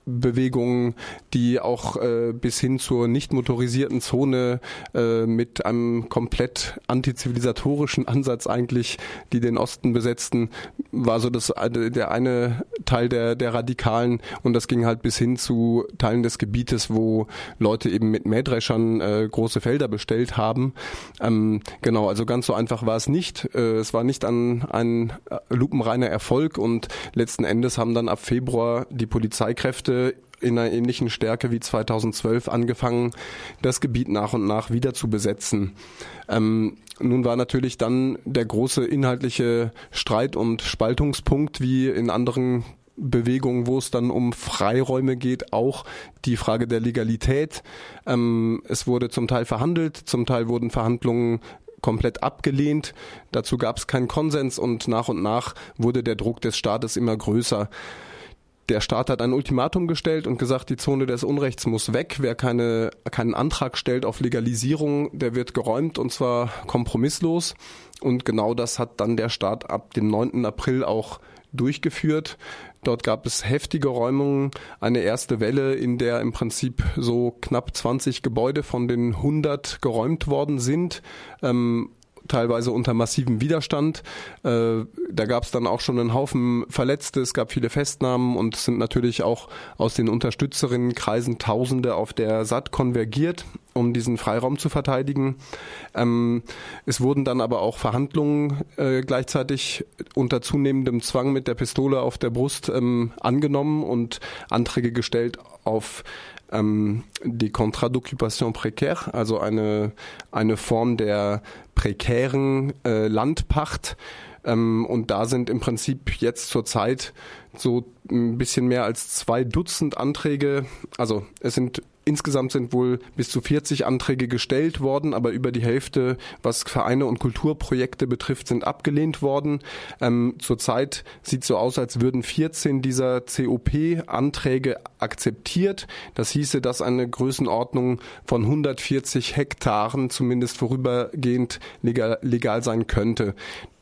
[SPEAKER 6] Bewegungen, die auch äh, bis hin zur nicht motorisierten Zone äh, mit einem komplett antizivilisatorischen Ansatz eigentlich, die den Osten besetzten, war so das der eine Teil der der Radikalen und das ging halt bis hin zu Teilen des Gebietes, wo Leute eben mit Mähdreschern äh, große Felder bestellt haben. Ähm, genau, also ganz so einfach war es nicht. Äh, es war nicht an ein äh, lupenreiner Erfolg und letzten Endes haben dann ab Februar die Polizeikräfte in einer ähnlichen Stärke wie 2012 angefangen, das Gebiet nach und nach wieder zu besetzen. Ähm, nun war natürlich dann der große inhaltliche Streit und Spaltungspunkt wie in anderen Bewegungen, wo es dann um Freiräume geht, auch die Frage der Legalität. Ähm, es wurde zum Teil verhandelt, zum Teil wurden Verhandlungen komplett abgelehnt. Dazu gab es keinen Konsens und nach und nach wurde der Druck des Staates immer größer. Der Staat hat ein Ultimatum gestellt und gesagt, die Zone des Unrechts muss weg. Wer keine, keinen Antrag stellt auf Legalisierung, der wird geräumt und zwar kompromisslos. Und genau das hat dann der Staat ab dem 9. April auch durchgeführt. Dort gab es heftige Räumungen, eine erste Welle, in der im Prinzip so knapp 20 Gebäude von den 100 geräumt worden sind. Ähm, teilweise unter massivem Widerstand. Äh, da gab es dann auch schon einen Haufen Verletzte, es gab viele Festnahmen und sind natürlich auch aus den Unterstützerinnenkreisen Tausende auf der SAT konvergiert, um diesen Freiraum zu verteidigen. Ähm, es wurden dann aber auch Verhandlungen äh, gleichzeitig unter zunehmendem Zwang mit der Pistole auf der Brust ähm, angenommen und Anträge gestellt auf ähm, die Contrat d'occupation précaire, also eine, eine Form der prekären äh, Landpacht. Ähm, und da sind im Prinzip jetzt zurzeit so ein bisschen mehr als zwei Dutzend Anträge, also es sind Insgesamt sind wohl bis zu 40 Anträge gestellt worden, aber über die Hälfte, was Vereine und Kulturprojekte betrifft, sind abgelehnt worden. Ähm, zurzeit sieht so aus, als würden 14 dieser COP-Anträge akzeptiert. Das hieße, dass eine Größenordnung von 140 Hektaren zumindest vorübergehend legal, legal sein könnte.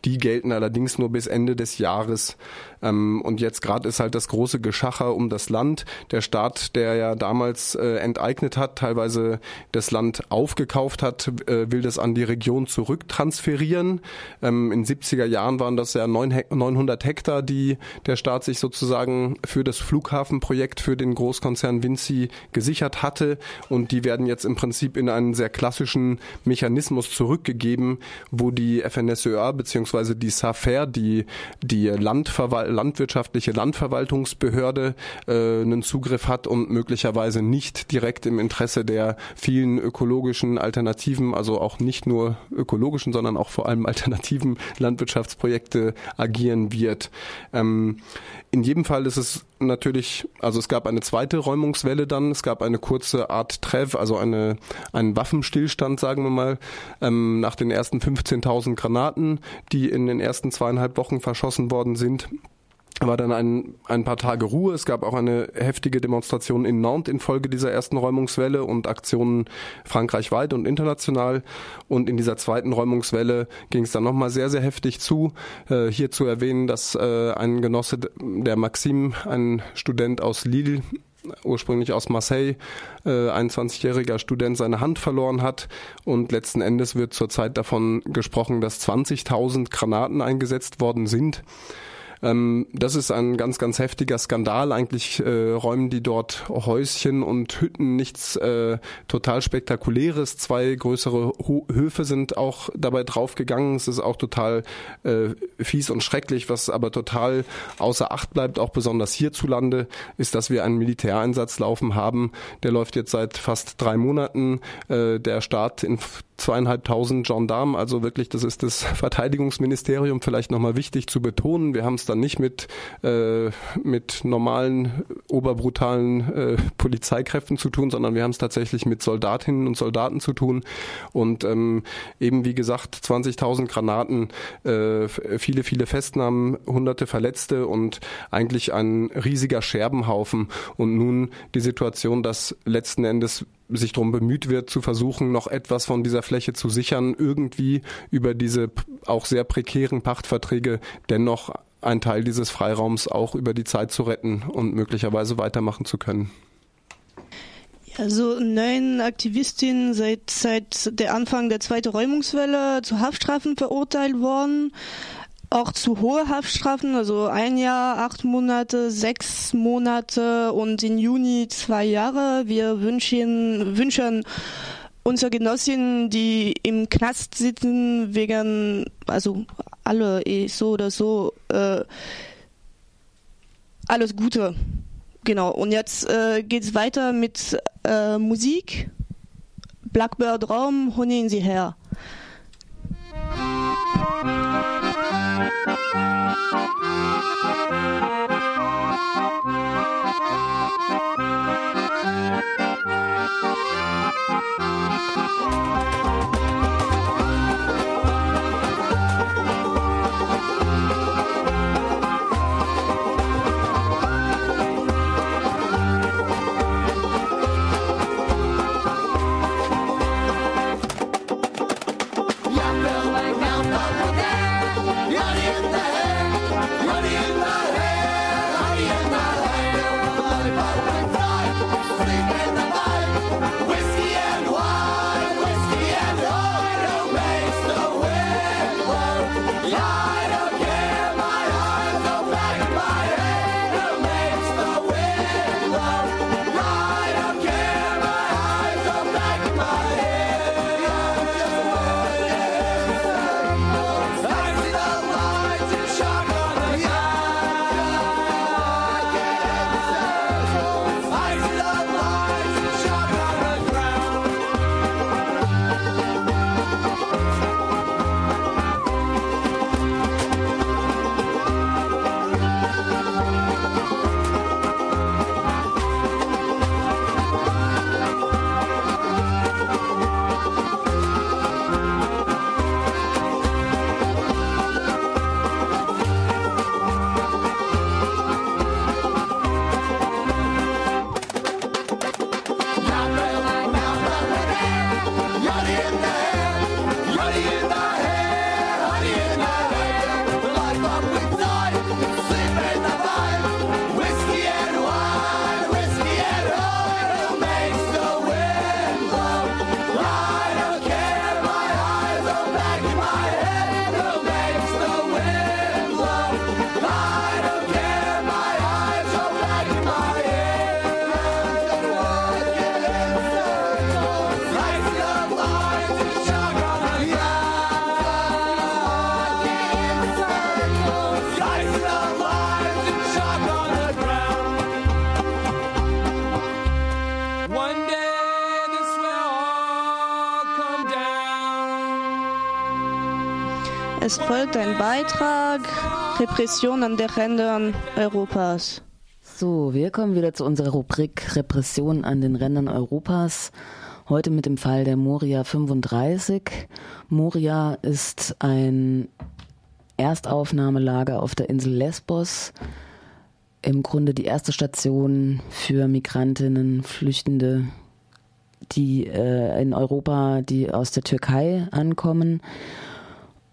[SPEAKER 6] Die gelten allerdings nur bis Ende des Jahres. Ähm, und jetzt gerade ist halt das große Geschacher um das Land. Der Staat, der ja damals äh, enteignet hat, teilweise das Land aufgekauft hat, äh, will das an die Region zurücktransferieren. Ähm, in 70er Jahren waren das ja 900 Hektar, die der Staat sich sozusagen für das Flughafenprojekt für den Großkonzern Vinci gesichert hatte. Und die werden jetzt im Prinzip in einen sehr klassischen Mechanismus zurückgegeben, wo die FNSÖA bzw beziehungsweise die SAFER, die, die Landverwal landwirtschaftliche Landverwaltungsbehörde, äh, einen Zugriff hat und möglicherweise nicht direkt im Interesse der vielen ökologischen Alternativen, also auch nicht nur ökologischen, sondern auch vor allem alternativen Landwirtschaftsprojekte agieren wird. Ähm, in jedem Fall ist es natürlich, also es gab eine zweite Räumungswelle dann, es gab eine kurze Art Treff, also eine, einen Waffenstillstand, sagen wir mal, ähm, nach den ersten 15.000 Granaten, die in den ersten zweieinhalb Wochen verschossen worden sind war dann ein, ein paar Tage Ruhe. Es gab auch eine heftige Demonstration in Nantes infolge dieser ersten Räumungswelle und Aktionen frankreichweit und international. Und in dieser zweiten Räumungswelle ging es dann nochmal sehr, sehr heftig zu. Äh, hier zu erwähnen, dass äh, ein Genosse, der Maxim, ein Student aus Lille, ursprünglich aus Marseille, äh, 21-jähriger Student seine Hand verloren hat und letzten Endes wird zurzeit davon gesprochen, dass 20.000 Granaten eingesetzt worden sind. Ähm, das ist ein ganz, ganz heftiger Skandal. Eigentlich äh, räumen die dort Häuschen und Hütten nichts äh, total spektakuläres. Zwei größere Ho Höfe sind auch dabei draufgegangen. Es ist auch total äh, fies und schrecklich, was aber total außer Acht bleibt, auch besonders hierzulande, ist, dass wir einen Militäreinsatz laufen haben. Der läuft jetzt seit fast drei Monaten. Äh, der Staat in zweieinhalbtausend Gendarmen, also wirklich, das ist das Verteidigungsministerium vielleicht nochmal wichtig zu betonen. Wir haben es dann nicht mit, äh, mit normalen, oberbrutalen äh, Polizeikräften zu tun, sondern wir haben es tatsächlich mit Soldatinnen und Soldaten zu tun. Und ähm, eben wie gesagt, 20.000 Granaten, äh, viele, viele Festnahmen, hunderte Verletzte und eigentlich ein riesiger Scherbenhaufen. Und nun die Situation, dass letzten Endes sich darum bemüht wird, zu versuchen, noch etwas von dieser Fläche zu sichern, irgendwie über diese auch sehr prekären Pachtverträge dennoch einen Teil dieses Freiraums auch über die Zeit zu retten und möglicherweise weitermachen zu können.
[SPEAKER 10] Also neun Aktivistinnen seit, seit der Anfang der zweiten Räumungswelle zu Haftstrafen verurteilt worden. Auch zu hohe Haftstrafen, also ein Jahr, acht Monate, sechs Monate und im Juni zwei Jahre. Wir wünschen, wünschen unsere Genossinnen, die im Knast sitzen, wegen, also alle eh so oder so, äh, alles Gute. Genau, und jetzt äh, geht es weiter mit äh, Musik. Blackbird Raum, holen Sie her. Folgt ein Beitrag Repression an den Rändern Europas.
[SPEAKER 19] So, wir kommen wieder zu unserer Rubrik Repression an den Rändern Europas. Heute mit dem Fall der Moria 35. Moria ist ein Erstaufnahmelager auf der Insel Lesbos. Im Grunde die erste Station für Migrantinnen, Flüchtende, die äh, in Europa, die aus der Türkei ankommen.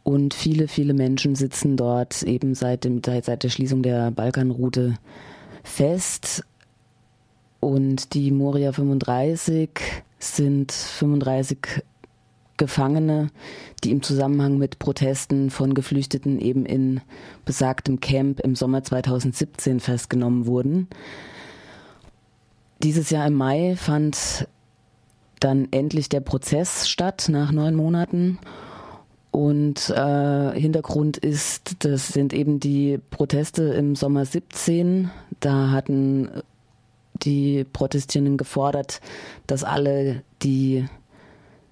[SPEAKER 19] Und viele, viele Menschen sitzen dort eben seit, dem, seit der Schließung der Balkanroute fest. Und die Moria 35 sind 35 Gefangene, die im Zusammenhang mit Protesten von Geflüchteten eben in besagtem Camp im Sommer 2017 festgenommen wurden. Dieses Jahr im Mai fand dann endlich der Prozess statt nach neun Monaten. Und äh, Hintergrund ist, das sind eben die Proteste im Sommer 17. Da hatten die Protestierenden gefordert, dass alle, die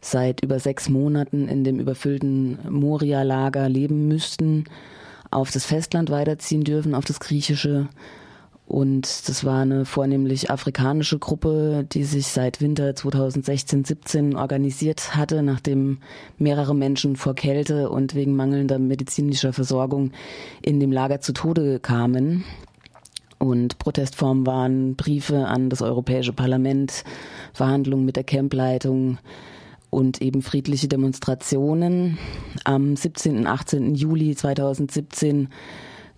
[SPEAKER 19] seit über sechs Monaten in dem überfüllten Moria-Lager leben müssten, auf das Festland weiterziehen dürfen, auf das griechische. Und das war eine vornehmlich afrikanische Gruppe, die sich seit Winter 2016-17 organisiert hatte, nachdem mehrere Menschen vor Kälte und wegen mangelnder medizinischer Versorgung in dem Lager zu Tode kamen. Und Protestformen waren Briefe an das Europäische Parlament, Verhandlungen mit der Campleitung und eben friedliche Demonstrationen. Am 17. und 18. Juli 2017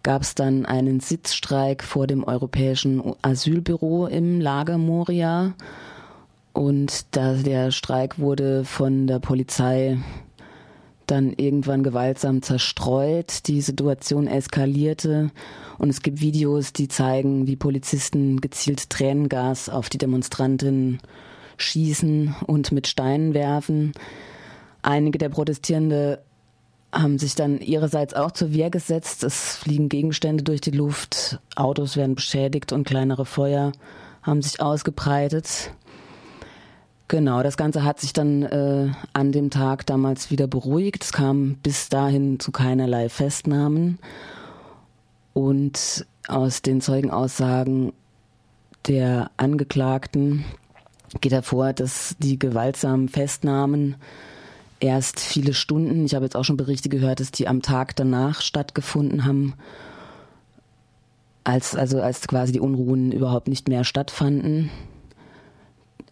[SPEAKER 19] gab es dann einen Sitzstreik vor dem Europäischen Asylbüro im Lager Moria. Und da der Streik wurde von der Polizei dann irgendwann gewaltsam zerstreut. Die Situation eskalierte und es gibt Videos, die zeigen, wie Polizisten gezielt Tränengas auf die Demonstrantinnen schießen und mit Steinen werfen. Einige der Protestierende haben sich dann ihrerseits auch zur Wehr gesetzt. Es fliegen Gegenstände durch die Luft, Autos werden beschädigt und kleinere Feuer haben sich ausgebreitet. Genau, das Ganze hat sich dann äh, an dem Tag damals wieder beruhigt. Es kam bis dahin zu keinerlei Festnahmen. Und aus den Zeugenaussagen der Angeklagten geht hervor, dass die gewaltsamen Festnahmen erst viele Stunden, ich habe jetzt auch schon Berichte gehört, dass die am Tag danach stattgefunden haben, als, also als quasi die Unruhen überhaupt nicht mehr stattfanden.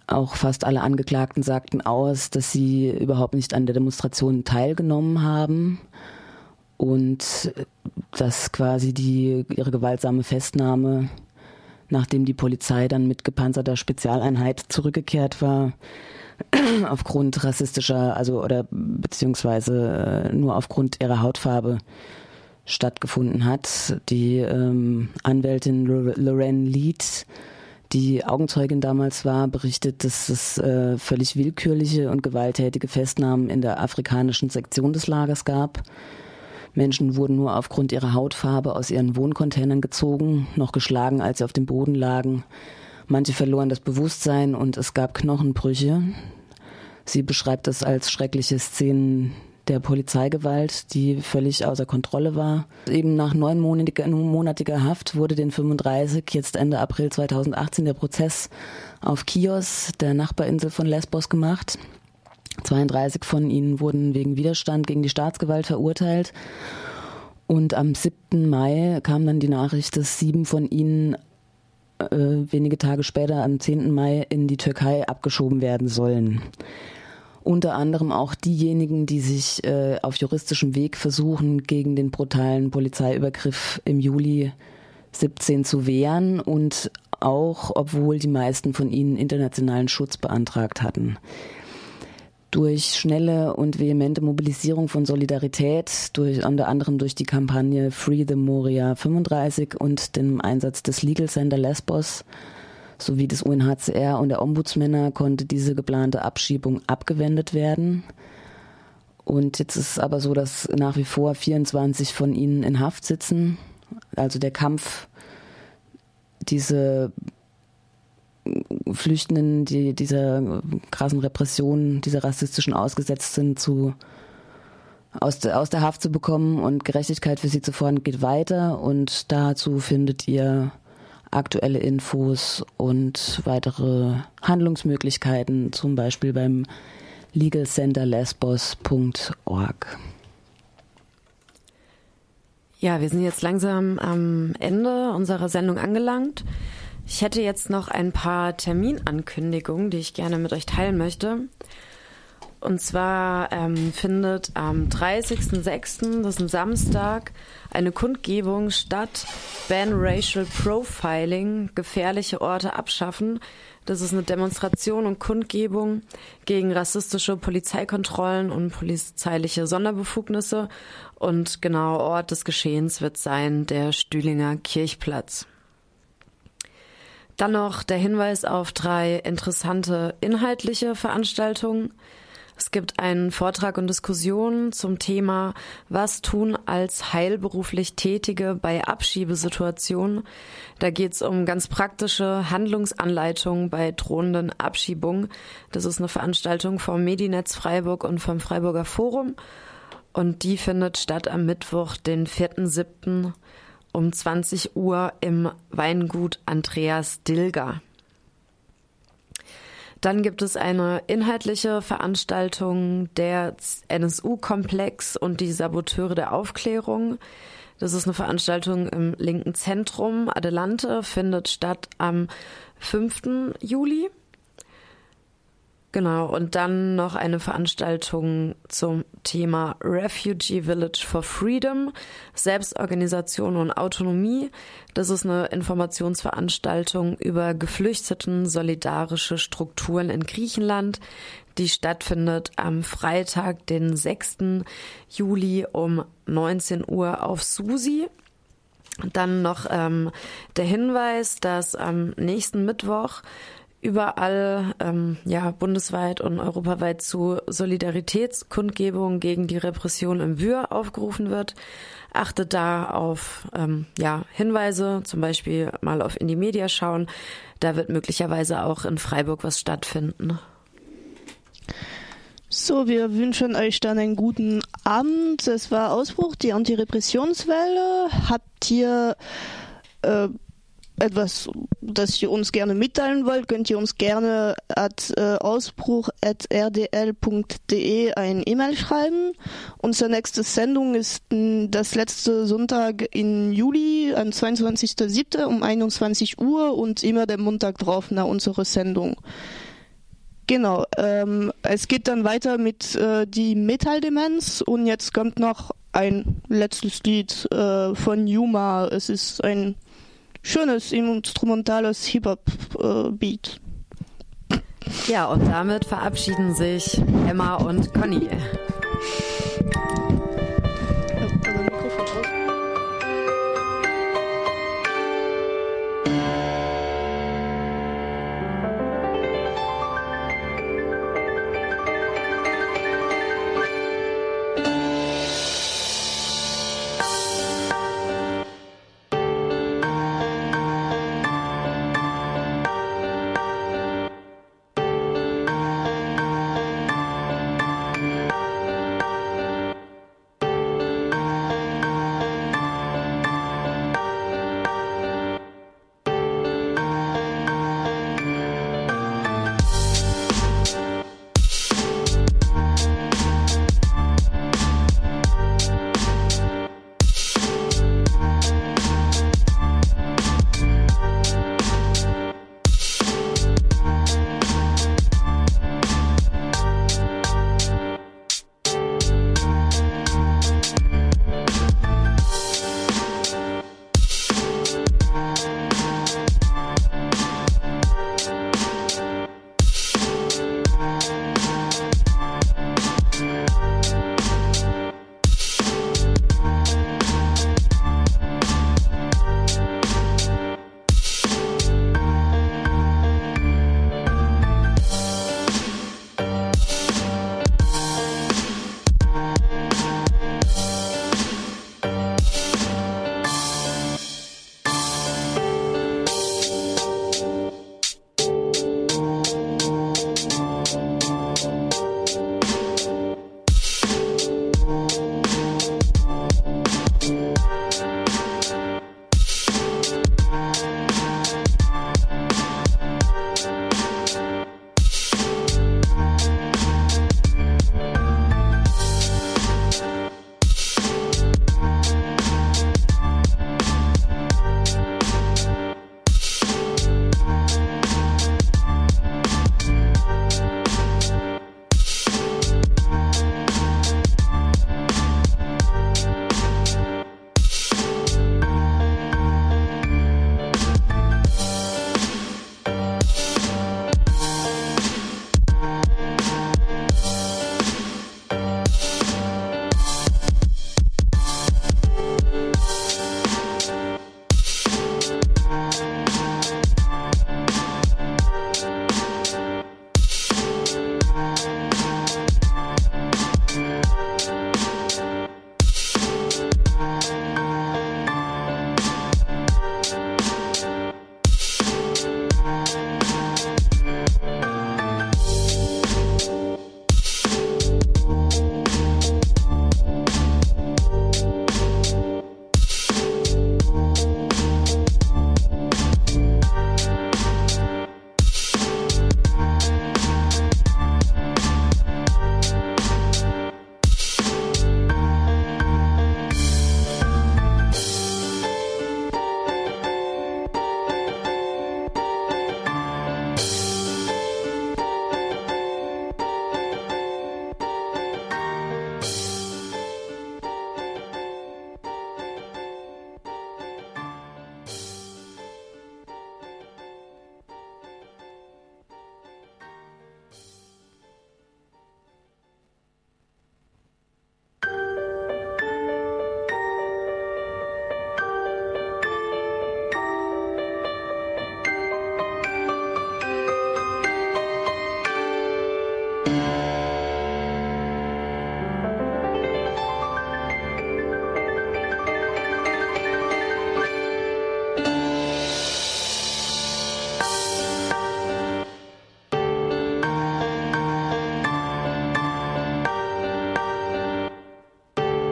[SPEAKER 19] Auch fast alle Angeklagten sagten aus, dass sie überhaupt nicht an der Demonstration teilgenommen haben und dass quasi die, ihre gewaltsame Festnahme, nachdem die Polizei dann mit gepanzerter Spezialeinheit zurückgekehrt war, aufgrund rassistischer, also oder beziehungsweise äh, nur aufgrund ihrer Hautfarbe stattgefunden hat. Die ähm, Anwältin Lorraine Leeds die Augenzeugin damals war, berichtet, dass es äh, völlig willkürliche und gewalttätige Festnahmen in der afrikanischen Sektion des Lagers gab. Menschen wurden nur aufgrund ihrer Hautfarbe aus ihren Wohncontainern gezogen, noch geschlagen, als sie auf dem Boden lagen. Manche verloren das Bewusstsein und es gab Knochenbrüche. Sie beschreibt es als schreckliche Szenen der Polizeigewalt, die völlig außer Kontrolle war. Eben nach neunmonatiger Haft wurde den 35 jetzt Ende April 2018 der Prozess auf Chios, der Nachbarinsel von Lesbos, gemacht. 32 von ihnen wurden wegen Widerstand gegen die Staatsgewalt verurteilt. Und am 7. Mai kam dann die Nachricht, dass sieben von ihnen äh, wenige Tage später, am 10. Mai, in die Türkei abgeschoben werden sollen unter anderem auch diejenigen, die sich äh, auf juristischem Weg versuchen, gegen den brutalen Polizeiübergriff im Juli 17 zu wehren und auch, obwohl die meisten von ihnen internationalen Schutz beantragt hatten. Durch schnelle und vehemente Mobilisierung von Solidarität, durch, unter anderem durch die Kampagne Free the Moria 35 und dem Einsatz des Legal Center Lesbos, sowie des UNHCR und der Ombudsmänner konnte diese geplante Abschiebung abgewendet werden. Und jetzt ist es aber so, dass nach wie vor 24 von ihnen in Haft sitzen. Also der Kampf, diese Flüchtenden, die dieser krassen Repression, dieser rassistischen ausgesetzt sind, zu aus, de, aus der Haft zu bekommen und Gerechtigkeit für sie zu fordern, geht weiter. Und dazu findet ihr aktuelle Infos und weitere Handlungsmöglichkeiten, zum Beispiel beim legalcenterlesbos.org. Ja, wir sind jetzt langsam am Ende unserer Sendung angelangt. Ich hätte jetzt noch ein paar Terminankündigungen, die ich gerne mit euch teilen möchte. Und zwar ähm, findet am 30.06., das ist ein Samstag, eine Kundgebung statt. Ban Racial Profiling, gefährliche Orte abschaffen. Das ist eine Demonstration und Kundgebung gegen rassistische Polizeikontrollen und polizeiliche Sonderbefugnisse. Und genau Ort des Geschehens wird sein der Stühlinger Kirchplatz. Dann noch der Hinweis auf drei interessante inhaltliche Veranstaltungen. Es gibt einen Vortrag und Diskussion zum Thema Was tun als heilberuflich Tätige bei Abschiebesituationen. Da geht es um ganz praktische Handlungsanleitungen bei drohenden Abschiebungen. Das ist eine Veranstaltung vom Medinetz Freiburg und vom Freiburger Forum. Und die findet statt am Mittwoch, den 4.7. um 20 Uhr im Weingut Andreas Dilger. Dann gibt es eine inhaltliche Veranstaltung der NSU-Komplex und die Saboteure der Aufklärung. Das ist eine Veranstaltung im linken Zentrum. Adelante findet statt am 5. Juli.
[SPEAKER 1] Genau, und dann noch eine Veranstaltung zum Thema Refugee Village for Freedom, Selbstorganisation und Autonomie. Das ist eine Informationsveranstaltung über Geflüchteten solidarische Strukturen in Griechenland, die stattfindet am Freitag, den 6. Juli um 19 Uhr auf Susi. Dann noch ähm, der Hinweis, dass am nächsten Mittwoch überall ähm, ja bundesweit und europaweit zu Solidaritätskundgebungen gegen die Repression im Wür aufgerufen wird. Achtet da auf ähm, ja Hinweise, zum Beispiel mal auf Indie Media schauen. Da wird möglicherweise auch in Freiburg was stattfinden.
[SPEAKER 10] So, wir wünschen euch dann einen guten Abend. Es war Ausbruch, die Antirepressionswelle. Habt ihr äh, etwas, das ihr uns gerne mitteilen wollt, könnt ihr uns gerne at äh, ausbruch.rdl.de ein E-Mail schreiben. Unsere nächste Sendung ist das letzte Sonntag in Juli, am 22.07. um 21 Uhr und immer der Montag drauf nach unserer Sendung. Genau, ähm, es geht dann weiter mit äh, die Metalldemenz und jetzt kommt noch ein letztes Lied äh, von Yuma. Es ist ein schönes instrumentales Hip-Hop-Beat.
[SPEAKER 1] Äh, ja, und damit verabschieden sich Emma und Conny.